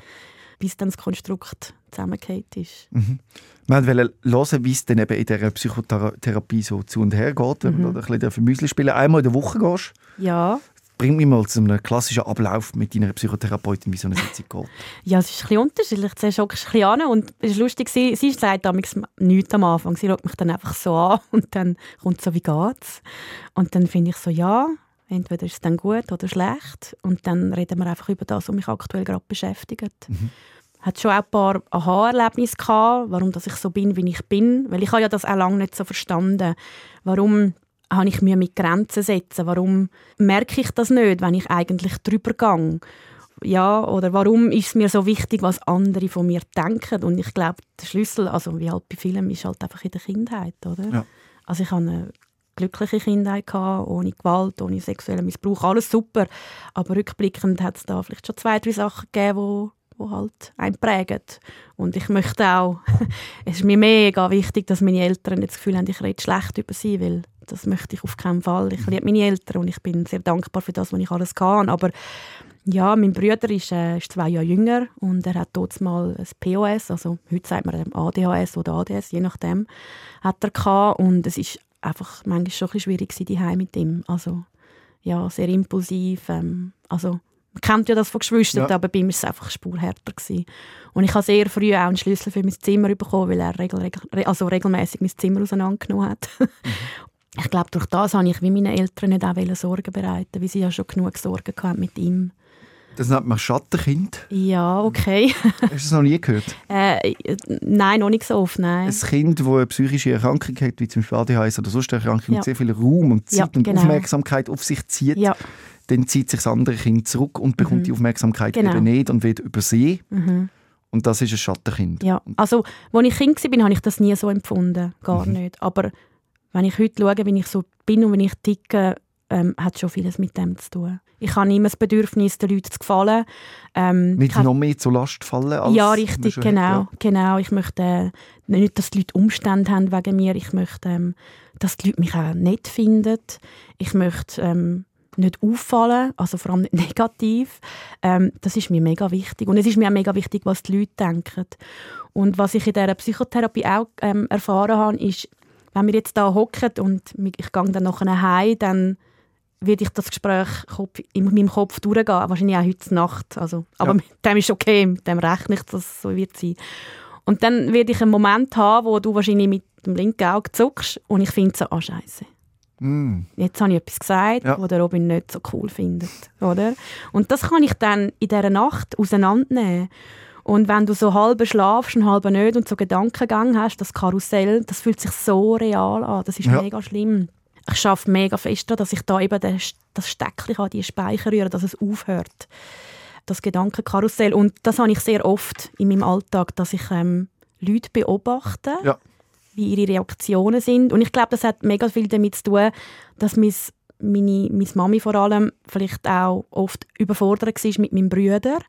bis dann das Konstrukt zusammengefallen ist. Wir wollten hören, wie es dann eben in dieser Psychotherapie so zu und her geht. Wenn Mhm. du da ein bisschen Müsli spielen Einmal in der Woche gehst, Ja, bring mich mal zu einem klassischen Ablauf mit deiner Psychotherapeutin, wie so eine Sitzung geht. Ja, es ist ein bisschen unterschiedlich. Zuerst ein bisschen an und es ist lustig, sie, sie sagt damals nichts am Anfang. Sie schaut mich dann einfach so an <laughs> und dann kommt so, wie geht's? Und dann finde ich so, ja, entweder ist es dann gut oder schlecht. Und dann reden wir einfach über das, was mich aktuell gerade beschäftigt. Hat schon auch ein paar Aha-Erlebnisse gehabt, warum dass ich so bin, wie ich bin. Weil ich habe ja das auch lange nicht so verstanden. Warum habe ich mir mit Grenzen setzen? Warum merke ich das nicht, wenn ich eigentlich drüber gehe? ja, oder warum ist es mir so wichtig, was andere von mir denken? Und ich glaube, der Schlüssel, also wie halt bei vielen, ist halt einfach in der Kindheit, oder? Ja. Also ich hatte eine glückliche Kindheit, gehabt, ohne Gewalt, ohne sexuellen Missbrauch, alles super. Aber rückblickend hat es da vielleicht schon zwei, drei Sachen gegeben, wo wo halt einen prägen. Und ich möchte auch, <laughs> es ist mir mega wichtig, dass meine Eltern nicht das Gefühl haben, ich rede schlecht über sie, weil das möchte ich auf keinen Fall. Ich liebe meine Eltern und ich bin sehr dankbar für das, was ich alles kann. Aber ja, mein Bruder ist, äh, ist zwei Jahre jünger und er hat dort mal ein POS, also heute sagt man ADHS oder ADS, je nachdem, hat er gehabt. Und es ist einfach manchmal schon ein bisschen schwierig gewesen, mit ihm. Also ja, sehr impulsiv. Ähm, also Man kennt ja das von Geschwistern, Ja. aber bei mir war es einfach spurhärter. Gewesen. Und ich habe sehr früh auch einen Schlüssel für mein Zimmer bekommen, weil er regel, regel, re- also regelmäßig mein Zimmer auseinandergenommen hat. <laughs> Ich glaube, durch das habe ich wie meine Eltern nicht auch Sorgen bereiten, weil sie ja schon genug Sorgen hatten mit ihm. Das nennt man Schattenkind. Ja, okay. Hast du das noch nie gehört? <laughs> äh, nein, noch nicht so oft, nein. Ein Kind, das eine psychische Erkrankung hat, wie zum Beispiel ADHS oder sonst eine Erkrankung, Ja. und sehr viel Raum und Zeit Ja, und genau. Aufmerksamkeit auf sich zieht, Ja, dann zieht sich das andere Kind zurück und bekommt die Aufmerksamkeit Genau. eben nicht und wird übersehen. mhm. Und das ist ein Schattenkind. ja. Also, als ich Kind war, habe ich das nie so empfunden. Gar Mhm. nicht. Aber wenn ich heute schaue, wie ich so bin und wie ich ticke, ähm, hat schon vieles mit dem zu tun. Ich habe immer das Bedürfnis, den Leuten zu gefallen. Ähm, Nicht noch mehr zur Last fallen als ja, richtig, schon hat, genau, ja. genau. Ich möchte äh, nicht, dass die Leute Umstände haben wegen mir. Ich möchte, ähm, dass die Leute mich auch nett finden. Ich möchte ähm, nicht auffallen, also vor allem nicht <laughs> negativ. Ähm, das ist mir mega wichtig. Und es ist mir auch mega wichtig, was die Leute denken. Und was ich in dieser Psychotherapie auch ähm, erfahren habe, ist, wenn wir jetzt da hocken und ich gehe dann nachher heim, dann werde ich das Gespräch in meinem Kopf durchgehen, wahrscheinlich auch heute Nacht. Also, aber Ja. mit dem ist okay, mit dem rechne ich, dass es so wird sein. Und dann werde ich einen Moment haben, wo du wahrscheinlich mit dem linken Auge zuckst und ich finde so, ah Scheiße. Mm. Jetzt habe ich etwas gesagt, Ja. was der Robin nicht so cool findet. Oder? Und das kann ich dann in dieser Nacht auseinandernehmen. Und wenn du so halb schlafst und halb nicht und so Gedankengang hast, das Karussell, das fühlt sich so real an. Das ist Ja. mega schlimm. Ich schaffe mega fest daran, dass ich da eben das Steckchen habe, die Speicher rühren, dass es aufhört. Das Gedankenkarussell. Und das habe ich sehr oft in meinem Alltag, dass ich ähm, Leute beobachte Ja. wie ihre Reaktionen sind. Und ich glaube, das hat mega viel damit zu tun, dass mis, meine, meine Mami vor allem vielleicht auch oft überfordert war mit meinem Bruder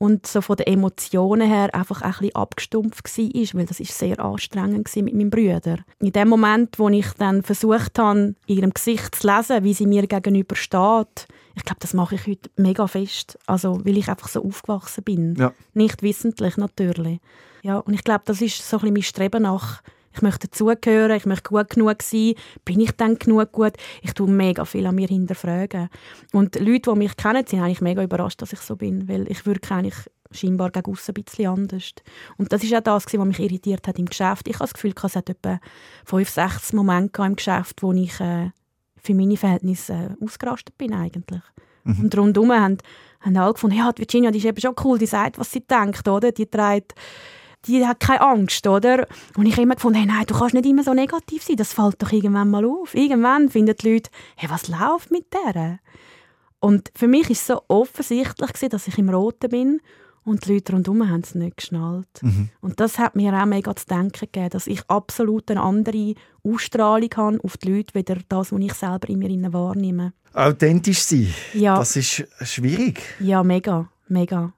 und so von den Emotionen her einfach ein bisschen abgestumpft war, weil das ist sehr anstrengend war mit meinem Bruder. In dem Moment, wo ich dann versucht habe, in ihrem Gesicht zu lesen, wie sie mir gegenüber steht, ich glaube, das mache ich heute mega fest, also weil ich einfach so aufgewachsen bin. Ja. Nicht wissentlich natürlich. Ja, und ich glaube, das ist so ein bisschen mein Streben nach ich möchte dazugehören, ich möchte gut genug sein. Bin ich dann genug gut? Ich tue mega viel an mir hinterfragen. Und Leute, die mich kennen, sind eigentlich mega überrascht, dass ich so bin, weil ich wirke eigentlich scheinbar gegen aussen ein bisschen anders. Und das ist auch das, was mich irritiert hat im Geschäft. Ich habe das Gefühl, es hat etwa fünf, sechs Momente im Geschäft, wo ich äh, für meine Verhältnisse äh, ausgerastet bin eigentlich. Und rundherum haben, haben alle gefunden, ja, die Virginia, die ist eben schon cool, die sagt, was sie denkt, oder? Die trägt die hat keine Angst, oder? Und ich habe immer gefunden, hey, nein, du kannst nicht immer so negativ sein, das fällt doch irgendwann mal auf. Irgendwann finden die Leute, hey, was läuft mit der? Und für mich war es so offensichtlich, gewesen, dass ich im Roten bin und die Leute rundherum haben es nicht geschnallt. Und das hat mir auch mega zu denken gegeben, dass ich absolut eine andere Ausstrahlung habe auf die Leute, weder das, was ich selber in mir wahrnehme. Authentisch sein, Ja. das ist schwierig. Ja, mega, mega.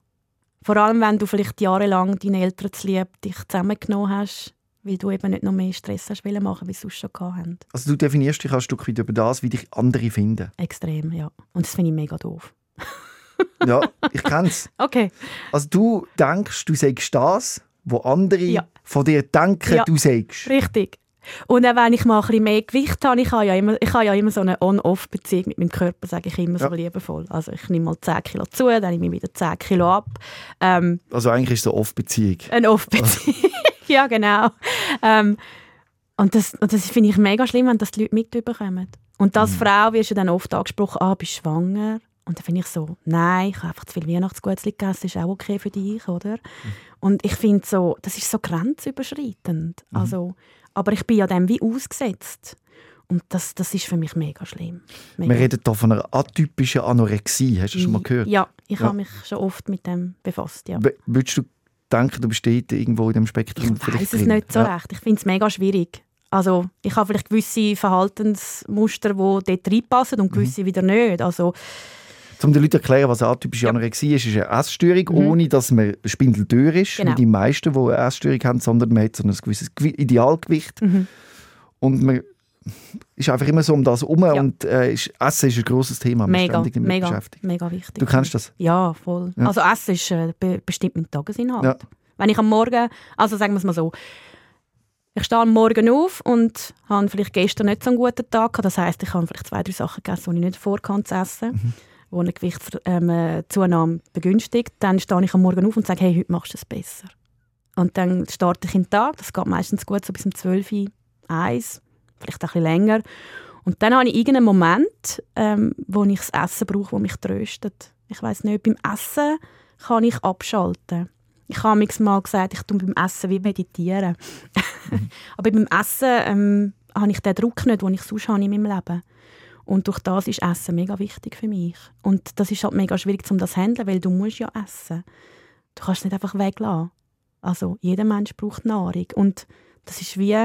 Vor allem, wenn du vielleicht jahrelang deine Eltern zu lieb dich zusammengenommen hast, weil du eben nicht noch mehr Stress hast wollen machen, wie sie sonst schon hatten. Also du definierst dich ein Stück weit über das, wie dich andere finden. Extrem, ja. Und das finde ich mega doof. <laughs> Ja, ich <laughs> kenn's. Okay. Also du denkst, du sagst das, wo andere Ja. von dir denken, Ja. du sagst. Richtig. Und auch wenn ich mal ein bisschen mehr Gewicht habe, ich habe ja immer, ich habe ja immer so eine On-Off-Beziehung mit meinem Körper, sage ich immer so Ja. liebevoll. Also ich nehme mal 10 Kilo zu, dann nehme ich wieder 10 Kilo ab. Ähm, Also eigentlich ist es eine Off-Beziehung. Eine Off-Beziehung. <laughs> ja, genau. Ähm, und das, und das finde ich mega schlimm, wenn das die Leute mitbekommen. Und als Frau wirst du dann oft angesprochen, ah, bist du schwanger? Und dann finde ich so, nein, ich habe einfach zu viel Weihnachtsgutes gegessen, ist auch okay für dich, oder? Und ich finde so, das ist so grenzüberschreitend. Also, aber ich bin ja dem wie ausgesetzt. Und das, das ist für mich mega schlimm. Mega. Wir reden hier von einer atypischen Anorexie. Hast du das schon mal gehört? Ja, ich Ja. habe mich schon oft mit dem befasst, ja. W- Würdest du denken, du bist irgendwo in dem Spektrum Ich weiß es nicht so ja. recht. Ich finde es mega schwierig. Also ich habe vielleicht gewisse Verhaltensmuster, die dort reinpassen Mhm. und gewisse wieder nicht. Also Um den Leuten zu erklären, was atypische. Mhm. Anorexie ist, ist eine Essstörung, ohne dass man spindeldür ist, Genau. wie die meisten, die eine Essstörung haben, sondern man hat so ein gewisses Gewi- Idealgewicht. Mhm. Und man ist einfach immer so um das herum Ja. und äh, ist, Essen ist ein grosses Thema, mega, ständig damit mega, beschäftigt. mega wichtig. Du kennst das? Ja, voll. Ja. Also Essen ist äh, be bestimmt mein Tagesinhalt. Ja. Wenn ich am Morgen, also sagen wir es mal so, ich stehe am Morgen auf und habe vielleicht gestern nicht so einen guten Tag gehabt. Das heisst, ich habe vielleicht zwei, drei Sachen gegessen, die ich nicht vorkam zu essen. Mhm. Wo eine Gewichtszunahme begünstigt, dann stehe ich am Morgen auf und sage, hey, heute machst du es besser. Und dann starte ich in den Tag, das geht meistens gut, so bis um 12 Uhr, 1, vielleicht auch ein bisschen länger. Und dann habe ich irgendeinen Moment, ähm, wo ich das Essen brauche, das mich tröstet. Ich weiß nicht, beim Essen kann ich abschalten. Ich habe mal gesagt, ich tue beim Essen wie meditieren. <laughs> Aber beim Essen ähm, habe ich den Druck nicht, den ich sonst habe in meinem Leben. Und durch das ist Essen mega wichtig für mich. Und das ist halt mega schwierig, um das zu handeln, weil du musst ja essen. Du kannst es nicht einfach weglassen. Also jeder Mensch braucht Nahrung. Und das ist wie,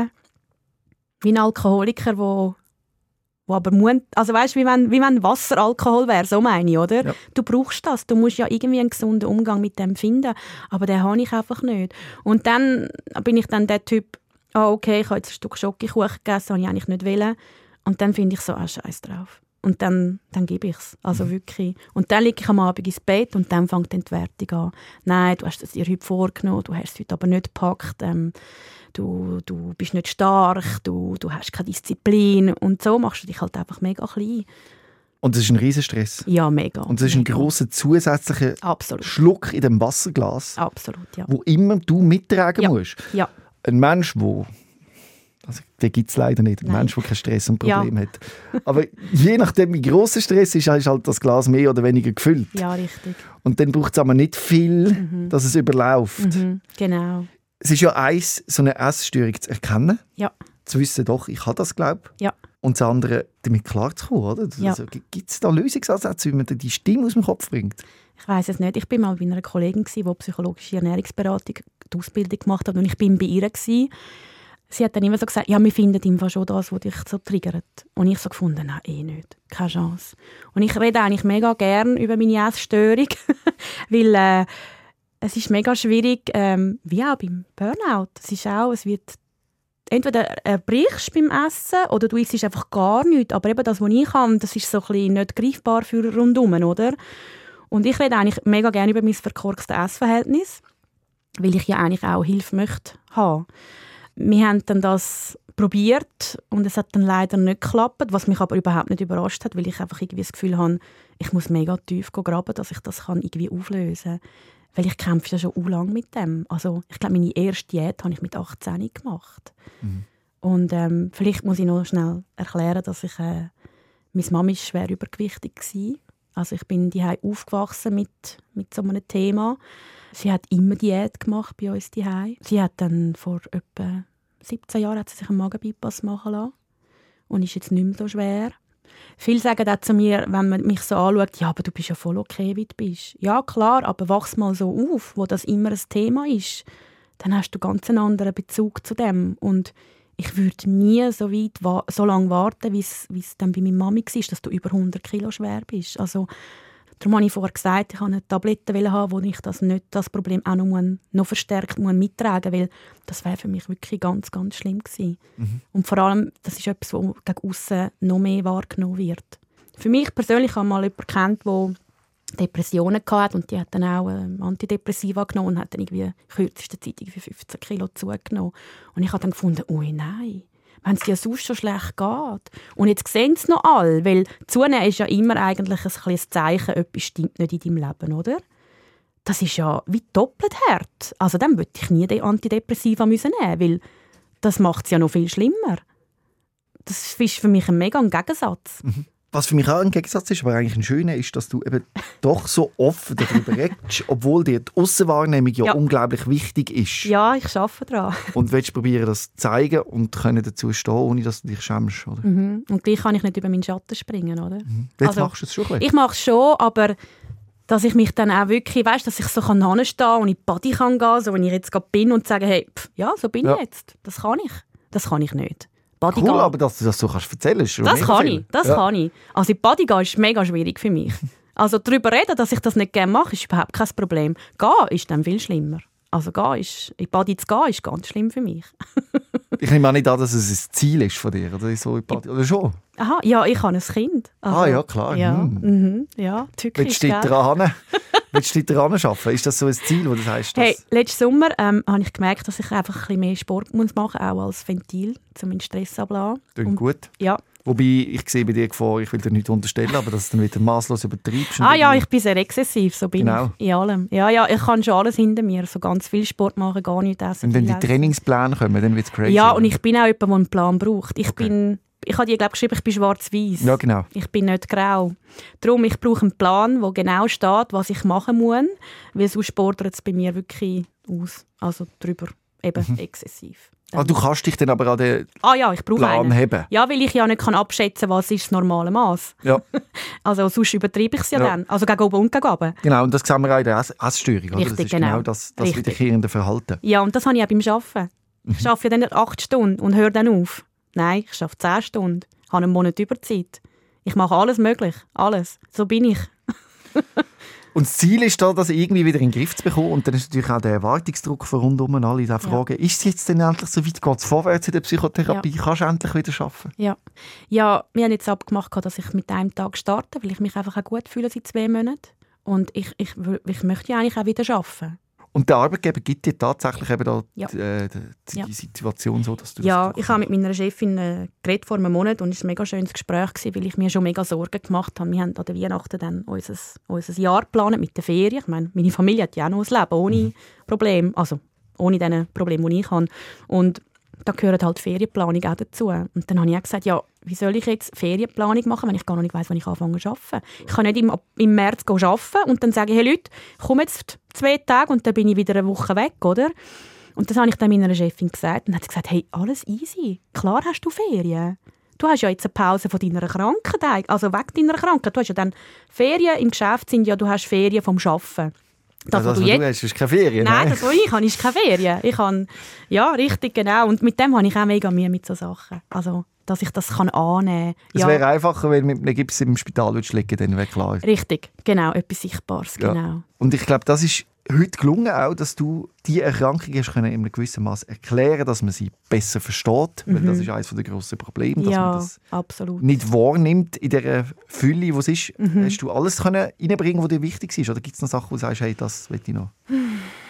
wie ein Alkoholiker, der wo aber Mund, also weißt wie wenn, wie wenn Wasser Alkohol wäre, so meine ich, oder? Ja. Du brauchst das, du musst ja irgendwie einen gesunden Umgang mit dem finden, aber den habe ich einfach nicht. Und dann bin ich dann der Typ, ah okay, ich habe jetzt ein Stück Schokokuchen gegessen, habe ich eigentlich nicht wollen. Und dann finde ich so, ah Scheiß drauf. Und dann, dann gebe ich es. Also mhm. wirklich. Und dann liege ich am Abend ins Bett und dann fängt die Entwertung an. Nein, du hast es dir heute vorgenommen, du hast es heute aber nicht gepackt. Ähm, du, du bist nicht stark, du, du hast keine Disziplin und so machst du dich halt einfach mega klein. Und das ist ein Riesenstress. Ja, mega. Und das ist ein großer zusätzlicher Absolut. Schluck in dem Wasserglas, Absolut, ja. wo immer du mittragen ja. musst. Ja. Ein Mensch, der also, den gibt es leider nicht. Ein Nein. Mensch, der keinen Stress und Problem Ja. hat. Aber je nachdem, wie groß der Stress ist, ist halt das Glas mehr oder weniger gefüllt. Ja, richtig. Und dann braucht es aber nicht viel, dass es überläuft. Mhm. Genau. Es ist ja eins, so eine Essstörung zu erkennen, Ja. zu wissen, doch, ich habe das, glaube Ja. Und das andere, damit klarzukommen, oder? Ja. Also, Gibt es da Lösungsansätze, wie man die Stimme aus dem Kopf bringt? Ich weiß es nicht. Ich bin mal bei einer Kollegin, die psychologische Ernährungsberatung die Ausbildung gemacht hat und ich bin bei ihr. Gewesen. Sie hat dann immer so gesagt, ja, wir finden im schon das, was dich so triggert. Und ich so gefunden, nein, eh nicht. Keine Chance. Und ich rede eigentlich mega gern über meine Essstörung, <laughs> weil äh, es ist mega schwierig, ähm, wie auch beim Burnout. Es ist auch, es wird entweder erbrichst beim Essen oder du isst einfach gar nichts. Aber eben das, was ich kann, das ist so ein nicht greifbar für rundum, oder? Und ich rede eigentlich mega gerne über mein verkorkstes Essverhältnis, weil ich ja eigentlich auch Hilfe möchte haben. Wir haben dann das probiert und es hat dann leider nicht geklappt, was mich aber überhaupt nicht überrascht hat, weil ich einfach irgendwie das Gefühl habe, ich muss mega tief graben, dass ich das kann irgendwie auflösen kann. Weil ich kämpfe ja schon u lang mit dem. Also ich glaube, meine erste Diät habe ich mit 18 gemacht. Und ähm, vielleicht muss ich noch schnell erklären, dass ich äh, meine Mama ist schwer übergewichtig war. Also ich bin die aufgewachsen mit, mit so einem Thema. Sie hat immer Diät gemacht bei uns die Sie hat dann vor etwa 17 Jahren hat sie sich einen Magenbypass machen lassen und ist jetzt nicht mehr so schwer. Viele sagen auch zu mir, wenn man mich so anschaut, ja, aber du bist ja voll okay, wie du bist. Ja, klar, aber wachs mal so auf, wo das immer ein Thema ist. Dann hast du ganz einen anderen Bezug zu dem. Und ich würde nie so, weit, so lange warten, wie es dann bei meiner Mami war, dass du über 100 Kilo schwer bist. Also, darum habe ich vorher gesagt, ich wollte eine Tablette haben, wo ich das nicht das Problem auch noch, noch verstärkt muss mittragen muss, weil das wäre für mich wirklich ganz, ganz schlimm gewesen. Und vor allem, das ist etwas, was gegen außen noch mehr wahrgenommen wird. Für mich persönlich habe ich mal jemanden kennt, der Depressionen hatte und die hat dann auch ähm, Antidepressiva genommen und hat dann irgendwie in kürzester Zeit irgendwie 15 Kilo zugenommen. Und ich habe dann gefunden, ui nein, wenn es dir sonst schon schlecht geht. Und jetzt sehen es noch alle, weil zunehmen ist ja immer eigentlich ein kleines Zeichen, etwas stimmt nicht in deinem Leben, oder? Das ist ja wie doppelt hart. Also dann würde ich nie die Antidepressiva müssen nehmen, weil das macht es ja noch viel schlimmer. Das ist für mich ein mega Gegensatz. Was für mich auch ein Gegensatz ist, aber eigentlich ein schöner, ist, dass du eben <laughs> doch so offen darüber redest, obwohl dir die Aussenwahrnehmung ja, Ja. unglaublich wichtig ist. Ja, ich arbeite daran. Und willst probieren, das zu zeigen und können dazu stehen, ohne dass du dich schämst. Oder? Mhm. Und gleich kann ich nicht über meinen Schatten springen, oder? Jetzt Also, machst du es schon ein. Ich mache es schon, aber dass ich mich dann auch wirklich, weißt, dass ich so kann hinstehen und in die Body kann gehen, so wie ich jetzt gerade bin und sagen, hey, pff, ja, so bin Ja. ich jetzt. Das kann ich. Das kann ich nicht. Body Cool, aber dass du das so kannst erzählen ist schon Das kann ich, das ja. kann ich. Also Body gehen ist mega schwierig für mich. <laughs> Also darüber reden, dass ich das nicht gerne mache, ist überhaupt kein Problem. Gehen ist dann viel schlimmer. Also gehen ist, in die Body zu gehen ist ganz schlimm für mich. <laughs> Ich nehme auch nicht an, dass es ein Ziel ist von dir. Oder, so in Party- oder schon? Aha, ja, ich habe ein Kind. Also, Ah, ja, klar. Ja, Hm. mhm, ja tückisch, Willst du dich gell? dran <laughs> Willst du dich dran arbeiten? Ist das so ein Ziel, wo du sagst. Hey, letzten Sommer ähm, habe ich gemerkt, dass ich einfach ein bisschen mehr Sport muss machen muss, auch als Ventil, um meinen Stress abzulassen. Klingt gut. Ja, Wobei, ich sehe bei dir Gefahr, ich will dir nicht unterstellen, aber dass du dann wieder maßlos übertreibst. und Ah ja, ich bin sehr exzessiv, so bin Genau. ich in allem. Ja, ja, ich kann schon alles hinter mir, so ganz viel Sport machen, gar nicht essen. Wenn dann die. Trainingspläne kommen, dann wird es crazy. Ja, und ich bin auch jemand, der einen Plan braucht. Ich Okay. bin, ich habe dir glaube geschrieben, ich bin schwarz-weiß. Ja, genau. Ich bin nicht grau. Darum, ich brauche einen Plan, wo genau steht, was ich machen muss, weil sonst sportert es bei mir wirklich aus. Also drüber, eben Mhm. exzessiv. Ah, du kannst dich dann aber an den Ah ja, ich Plan einen. haben. Ja, weil ich ja nicht kann abschätzen kann, was ist das normale Maß. Ja, <laughs> Also sonst übertreibe ich es ja, Ja. dann. Also gegen oben und gegen oben. genau. Und das sehen wir auch in der Ess Essstörung. Oder? das Richtig, ist genau, genau. das, das Richtig. wiederkehrende Verhalten. Ja, und das habe ich auch beim Arbeiten. Mhm. Ich arbeite ja dann acht Stunden und höre dann auf. Nein, ich arbeite zehn Stunden. Ich habe einen Monat Überzeit. Ich mache alles möglich. Alles. So bin ich. <laughs> Und das Ziel ist da, das irgendwie wieder in den Griff zu bekommen. Und dann ist natürlich auch der Erwartungsdruck von rundum alle diese Fragen. Ist es jetzt denn endlich so weit? Geht es vorwärts in der Psychotherapie? Kannst du endlich wieder arbeiten? Ja. ja, wir haben jetzt abgemacht, dass ich mit einem Tag starte, weil ich mich einfach auch gut fühle seit zwei Monaten. Und ich, ich, ich möchte ja eigentlich auch wieder arbeiten. Und der Arbeitgeber gibt dir tatsächlich eben da Ja. die, äh, die, die Ja. Situation so, dass du Ja, das ich habe mit meiner Chefin äh, geredet vor einem Monat und es war ein mega schönes Gespräch, gewesen, weil ich mir schon mega Sorgen gemacht habe. Wir haben an der Weihnachten dann unser, unser Jahr geplant mit den Ferien. Ich meine, meine Familie hat ja auch noch ein Leben ohne Probleme, also ohne diese Probleme, die ich habe. Und da gehört halt Ferienplanung auch dazu. Und dann habe ich auch gesagt, ja, wie soll ich jetzt Ferienplanung machen, wenn ich gar noch nicht weiß, wann ich anfange zu arbeiten? Ich kann nicht im, im März arbeiten und dann sage ich, hey Leute, ich komme jetzt zwei Tage und dann bin ich wieder eine Woche weg, oder? Und das habe ich dann meiner Chefin gesagt und hat sie gesagt, hey, alles easy, klar hast du Ferien. Du hast ja jetzt eine Pause von deiner Krankheit, also weg deiner Krankheit. Du hast ja dann Ferien im Geschäft sind ja, du hast Ferien vom Arbeiten. Das, also, was du jetzt hast, ist keine Ferien. Nein, ne? das, was ich habe, ist keine Ferien. Ich habe, ja, richtig, genau. Und mit dem habe ich auch mega Mühe mit so Sachen. Also, dass ich das kann annehmen kann. Es Ja, wäre einfacher, wenn mit einem Gips im Spital liegen dann wäre klar. richtig, genau, etwas Sichtbares, Ja. genau. Und ich glaube, das ist heute gelungen auch, dass du die Erkrankung hast können in einem gewissen Maß erklären, dass man sie besser versteht, weil das ist eines der grossen Probleme, dass man Mhm. ja, das absolut. nicht wahrnimmt in der Fülle, wo es ist. Mhm. Hast du alles können reinbringen, was dir wichtig ist? Oder gibt es noch Sachen, wo du sagst, hey, das will ich noch? <sighs>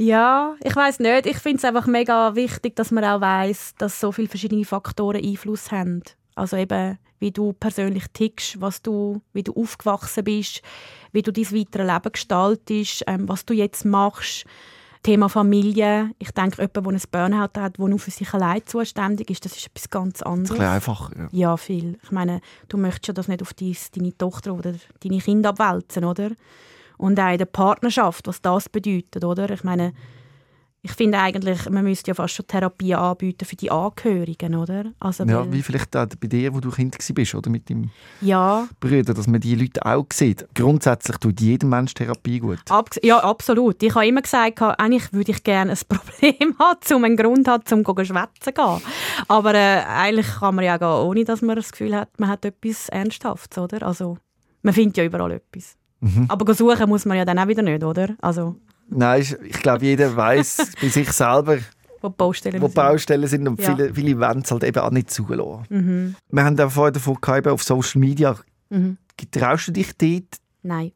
Ja, ich weiß nicht. Ich finde es einfach mega wichtig, dass man auch weiß, dass so viele verschiedene Faktoren Einfluss haben. Also eben, wie du persönlich tickst, was du, wie du aufgewachsen bist, wie du dein weitere Leben gestaltest, ähm, was du jetzt machst. Thema Familie. Ich denke, jemand, der ein Burnout hat, der nur für sich allein zuständig ist, das ist etwas ganz Ein anderes. bisschen einfacher. Ja. Ja, viel. Ich meine, du möchtest ja das nicht auf deine Tochter oder deine Kinder abwälzen, oder? Und auch in der Partnerschaft, was das bedeutet, oder? Ich meine, ich finde eigentlich, man müsste ja fast schon Therapie anbieten für die Angehörigen, oder? Also, Ja, wie vielleicht auch bei dir, wo du Kind bist, oder mit deinem ja, Bruder, dass man die Leute auch sieht. Grundsätzlich tut jedem Mensch Therapie gut. abs ja, absolut. Ich habe immer gesagt, eigentlich würde ich gerne ein <laughs> Problem haben, um einen Grund haben, um zu schwätzen gehen. Aber äh, eigentlich kann man ja gehen, ohne dass man das Gefühl hat, man hat etwas Ernsthaftes, oder? Also, man findet ja überall etwas. Mhm. Aber suchen muss man ja dann auch wieder nicht, oder? Also, Nein, ich- glaube, jeder weiß <laughs> bei sich selber, wo die Baustellen wo die sind. Baustellen sind und Ja. viele, viele wollen es halt eben auch nicht zulassen. Mhm. Wir haben auch vorher davon gehabt, auf Social Media. Mhm. Traust du dich dort Nein.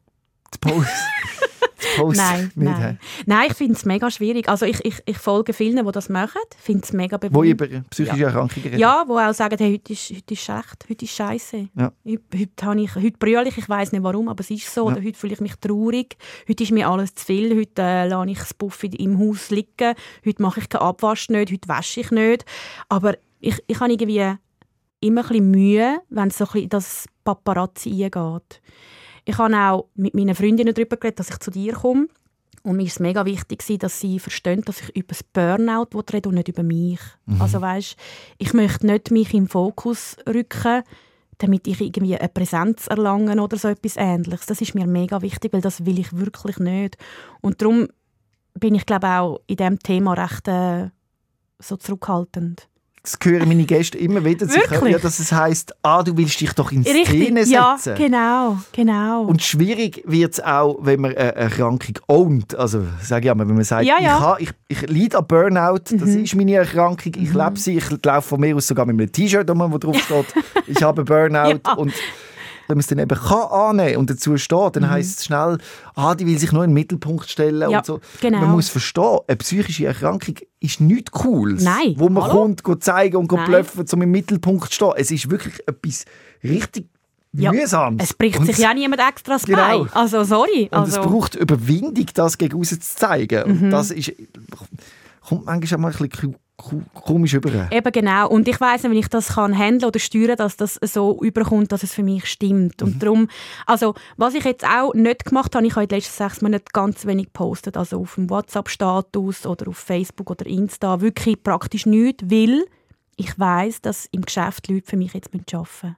zu posten? <laughs> zu posten? Nein, <laughs> Nicht, nein. Nein, ich finde es mega schwierig. Also ich, ich, ich folge vielen, die das machen. Ich finde es mega Wo bewundernd. über psychische Erkrankungen reden. Ja, die auch sagen, hey, heute, ist, heute ist schlecht, heute ist scheiße. Ja. Heute, heute, ich, heute brülle ich, ich weiß nicht warum, aber es ist so. Ja. Oder heute fühle ich mich traurig. Heute ist mir alles zu viel. Heute äh, lasse ich das Buffet im Haus liegen. Heute mache ich keinen Abwasch nicht. Heute wasche ich nicht. Aber ich, ich habe irgendwie immer ein bisschen Mühe, wenn es so ein bisschen das Paparazzi eingeht. Ich habe auch mit meinen Freundinnen darüber geredet, dass ich zu dir komme. Und mir ist es mega wichtig, dass sie verstehen, dass ich über das Burnout rede und nicht über mich. Also weißt, ich möchte nicht mich im Fokus rücken, damit ich irgendwie eine Präsenz erlangen oder so etwas Ähnliches. Das ist mir mega wichtig, weil das will ich wirklich nicht. Und darum bin ich glaube auch in diesem Thema recht äh, so zurückhaltend. Das hören meine Gäste immer wieder. Sie Wirklich? können- Ja, dass es heisst, ah, du willst dich doch in Szene ja, setzen. genau, genau. Und schwierig wird es auch, wenn man eine Erkrankung ownt. Also, sage ich einmal, wenn man sagt, Ja, ja. ich, ich, ich leide an Burnout, das Mhm. ist meine Erkrankung, ich lebe sie, ich laufe von mir aus sogar mit einem T-Shirt, um, wo drauf steht, ich habe Burnout. <laughs> Ja. Und wenn man es dann eben kann annehmen und dazu steht, dann Mhm. heisst es schnell, ah, die will sich nur in den Mittelpunkt stellen Ja, und so. genau. Man muss verstehen, eine psychische Erkrankung ist nichts Cooles, Nein, wo man hallo? kommt, geht zeigen und geht bluffen, um im Mittelpunkt zu stehen. Es ist wirklich etwas richtig Ja, mühsames. Es bricht und sich ja niemand extra das Genau. Bein. Also, sorry. Und es Also, Mhm. braucht Überwindung, das gegen zu zeigen. Und das ist, kommt manchmal auch mal ein bisschen komisch über. Eben genau. Und ich weiss nicht, wenn ich das kann handeln oder steuern, dass das so überkommt, dass es für mich stimmt. Mhm. Und darum, also was ich jetzt auch nicht gemacht habe, ich habe in den letzten sechs Monaten ganz wenig gepostet, also auf dem WhatsApp-Status oder auf Facebook oder Insta, wirklich praktisch nichts, weil ich weiss, dass im Geschäft Leute für mich jetzt arbeiten müssen.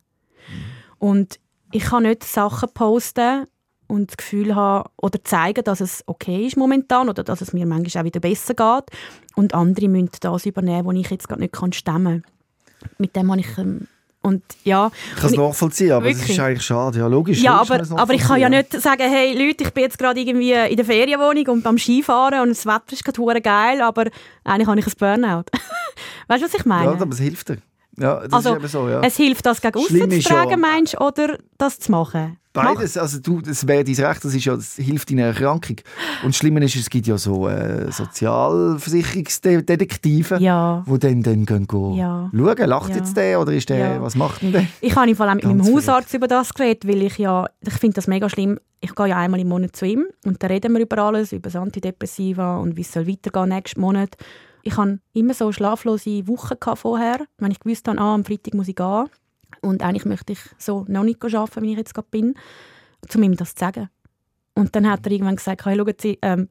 Und ich kann nicht Sachen posten und das Gefühl haben oder zeigen, dass es okay ist momentan oder dass es mir manchmal auch wieder besser geht. Und andere müssen das übernehmen, was ich jetzt gerade nicht kann stemmen kann. Mit dem habe ich... Ähm, und ja, Ich kann es nachvollziehen, aber es ist eigentlich schade. Ja, logisch. ja, aber, aber ich kann ja nicht sagen, hey Leute, ich bin jetzt gerade irgendwie in der Ferienwohnung und beim Skifahren und das Wetter ist gerade geil, aber eigentlich habe ich ein Burnout. <laughs> weißt du, was ich meine? Ja, aber es hilft dir. Ja, das also, ist eben so, ja. es hilft, das gegen Schlimm zu tragen, meinst du, oder das zu machen? Beides, also du, das wäre dein Recht, das, ist ja, das hilft deiner Erkrankung. Und das Schlimme ist, es gibt ja so äh, Sozialversicherungsdetektive, Ja. die dann, dann gehen, gehen Ja. schauen, lacht Ja. jetzt der oder ist der, Ja. was macht denn der? Ich habe vor allem mit Ganz meinem Hausarzt über das geredet, weil ich ja, ich finde das mega schlimm. Ich gehe ja einmal im Monat zu ihm und da reden wir über alles, über das Antidepressiva und wie es soll weitergehen nächsten Monat. Ich hatte immer so schlaflose Wochen vorher, wenn ich gewusst habe, ah, am Freitag muss ich gehen. Und eigentlich möchte ich so noch nicht arbeiten, wie ich jetzt gerade bin, um ihm das zu sagen. Und dann hat er irgendwann gesagt, hey, schauen Sie, ähm,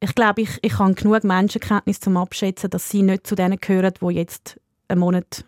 ich glaube, ich, ich habe genug Menschenkenntnis zum Abschätzen, dass Sie nicht zu denen gehören, die jetzt einen Monat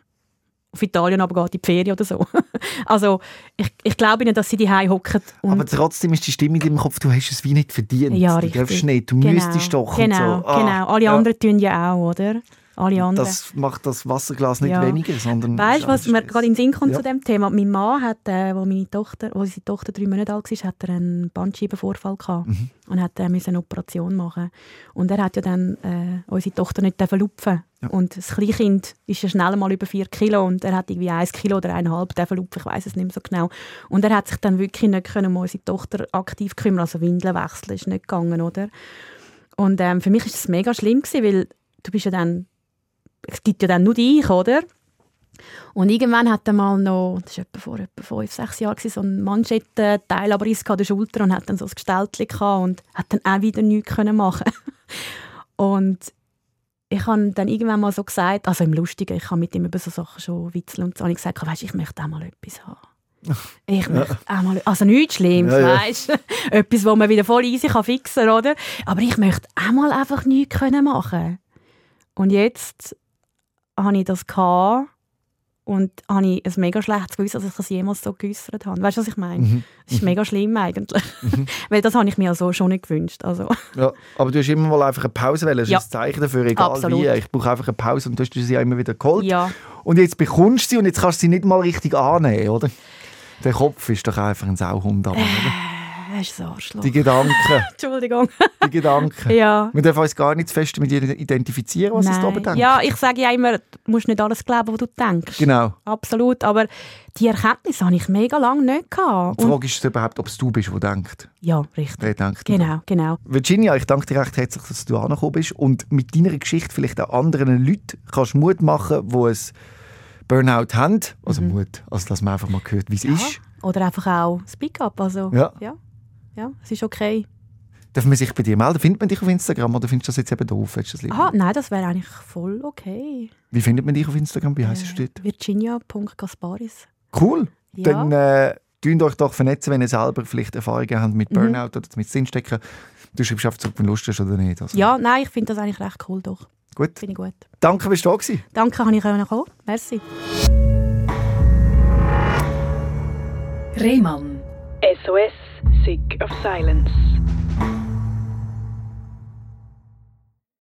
auf Italien aber geht in die Ferien oder so. <laughs> also ich, ich glaube ihnen, dass sie die hocken Aber trotzdem ist die Stimme in deinem Kopf, du hast es wie nicht verdient. Ja, du richtig. darfst nicht, du genau, müsstest doch. Genau, und so. Ah, genau. Alle ja. anderen tun ja auch, oder? Alle anderen. Das macht das Wasserglas nicht Ja. weniger, sondern... Weißt du, was mir gerade in den Sinn kommt Ja. zu dem Thema? Mein Mann hat, äh, wo meine Tochter, wo seine Tochter drei Monate alt war, hat er einen Bandscheibenvorfall gehabt Mhm. und hat äh, müssen eine Operation machen. Und er hat ja dann äh, unsere Tochter nicht lupfen. Ja. Und das Kleinkind ist ja schnell mal über vier Kilo und er hat irgendwie eins Kilo oder eineinhalb dürfen lupfen, ich weiß es nicht mehr so genau. Und er hat sich dann wirklich nicht können um unsere Tochter aktiv kümmern, also Windeln wechseln ist nicht gegangen, oder? Und ähm, für mich ist das mega schlimm gewesen, weil du bist ja dann es gibt ja dann nur dich, oder? Und irgendwann hat er mal noch, das war etwa vor etwa fünf, sechs Jahren, so ein Manschettenteilabriss an der Schulter und hat dann so ein Gestaltchen gehabt und hat dann auch wieder nichts können machen <laughs> Und ich habe dann irgendwann mal so gesagt, also im Lustigen, ich habe mit ihm über so Sachen schon witzeln und so, habe ich gesagt, weißt, ich möchte auch mal etwas haben. <laughs> Ich möchte auch mal, also nichts Schlimmes, Ja, ja. weißt <laughs> Etwas, wo man wieder voll easy kann fixen kann, oder? Aber ich möchte auch mal einfach nichts können machen. Und jetzt habe ich das gehabt und habe ich ein mega schlechtes Gewissen, dass ich das jemals so geäussert habe. Weißt du, was ich meine? Mhm. Das ist mega schlimm eigentlich. <laughs> Weil das habe ich mir also schon nicht gewünscht. Also, Ja, aber du hast immer mal einfach eine Pause wählen. Das ist Ja. ein Zeichen dafür, egal Absolut. wie. Ich brauche einfach eine Pause und du hast sie ja immer wieder geholt. ja. Und jetzt bekommst du sie und jetzt kannst du sie nicht mal richtig annehmen, oder? Der Kopf ist doch einfach ein Sauhund, aber, oder? Das ist ein Arschloch. Die Gedanken, <laughs> Entschuldigung. die Gedanken. ja. Wir dürfen uns gar nicht zu fest mit ihr identifizieren, was es da Nein. bedenkt. Ja, ich sage ja immer, du musst nicht alles glauben, was du denkst. Genau. Absolut. Aber die Erkenntnis habe ich mega lange nicht gehabt. Die Und, Frage ist überhaupt, ob es du bist, der denkt. ja, richtig. Wer denkt denn da? Genau, genau. Virginia, ich danke dir recht herzlich, dass du angekommen bist und mit deiner Geschichte vielleicht auch anderen Leuten kannst Mut machen, die ein Burnout haben. Also Mut, also dass man einfach mal hört, wie es ist. Oder einfach auch Speak Up. Also, Ja. ja. Ja, es ist okay. Darf man sich bei dir melden? Findet man dich auf Instagram oder findest du das jetzt eben doof? Du das? Aha, nein, das wäre eigentlich voll okay. Wie findet man dich auf Instagram? Wie heisst du dort? Virginia.gasparis. Cool. Ja. Dann äh, euch doch vernetzen, wenn ihr selber vielleicht Erfahrungen habt mit Mhm. Burnout oder mit Sinnstecken. Du schreibst einfach zurück, wenn du Lust hast oder nicht. Also, Ja, nein, ich finde das eigentlich recht cool, doch. Gut. Finde ich gut. Danke, bist du da gewesen. Danke, habe ich kommen. Merci. Rehmann. SOS, Sick of Silence.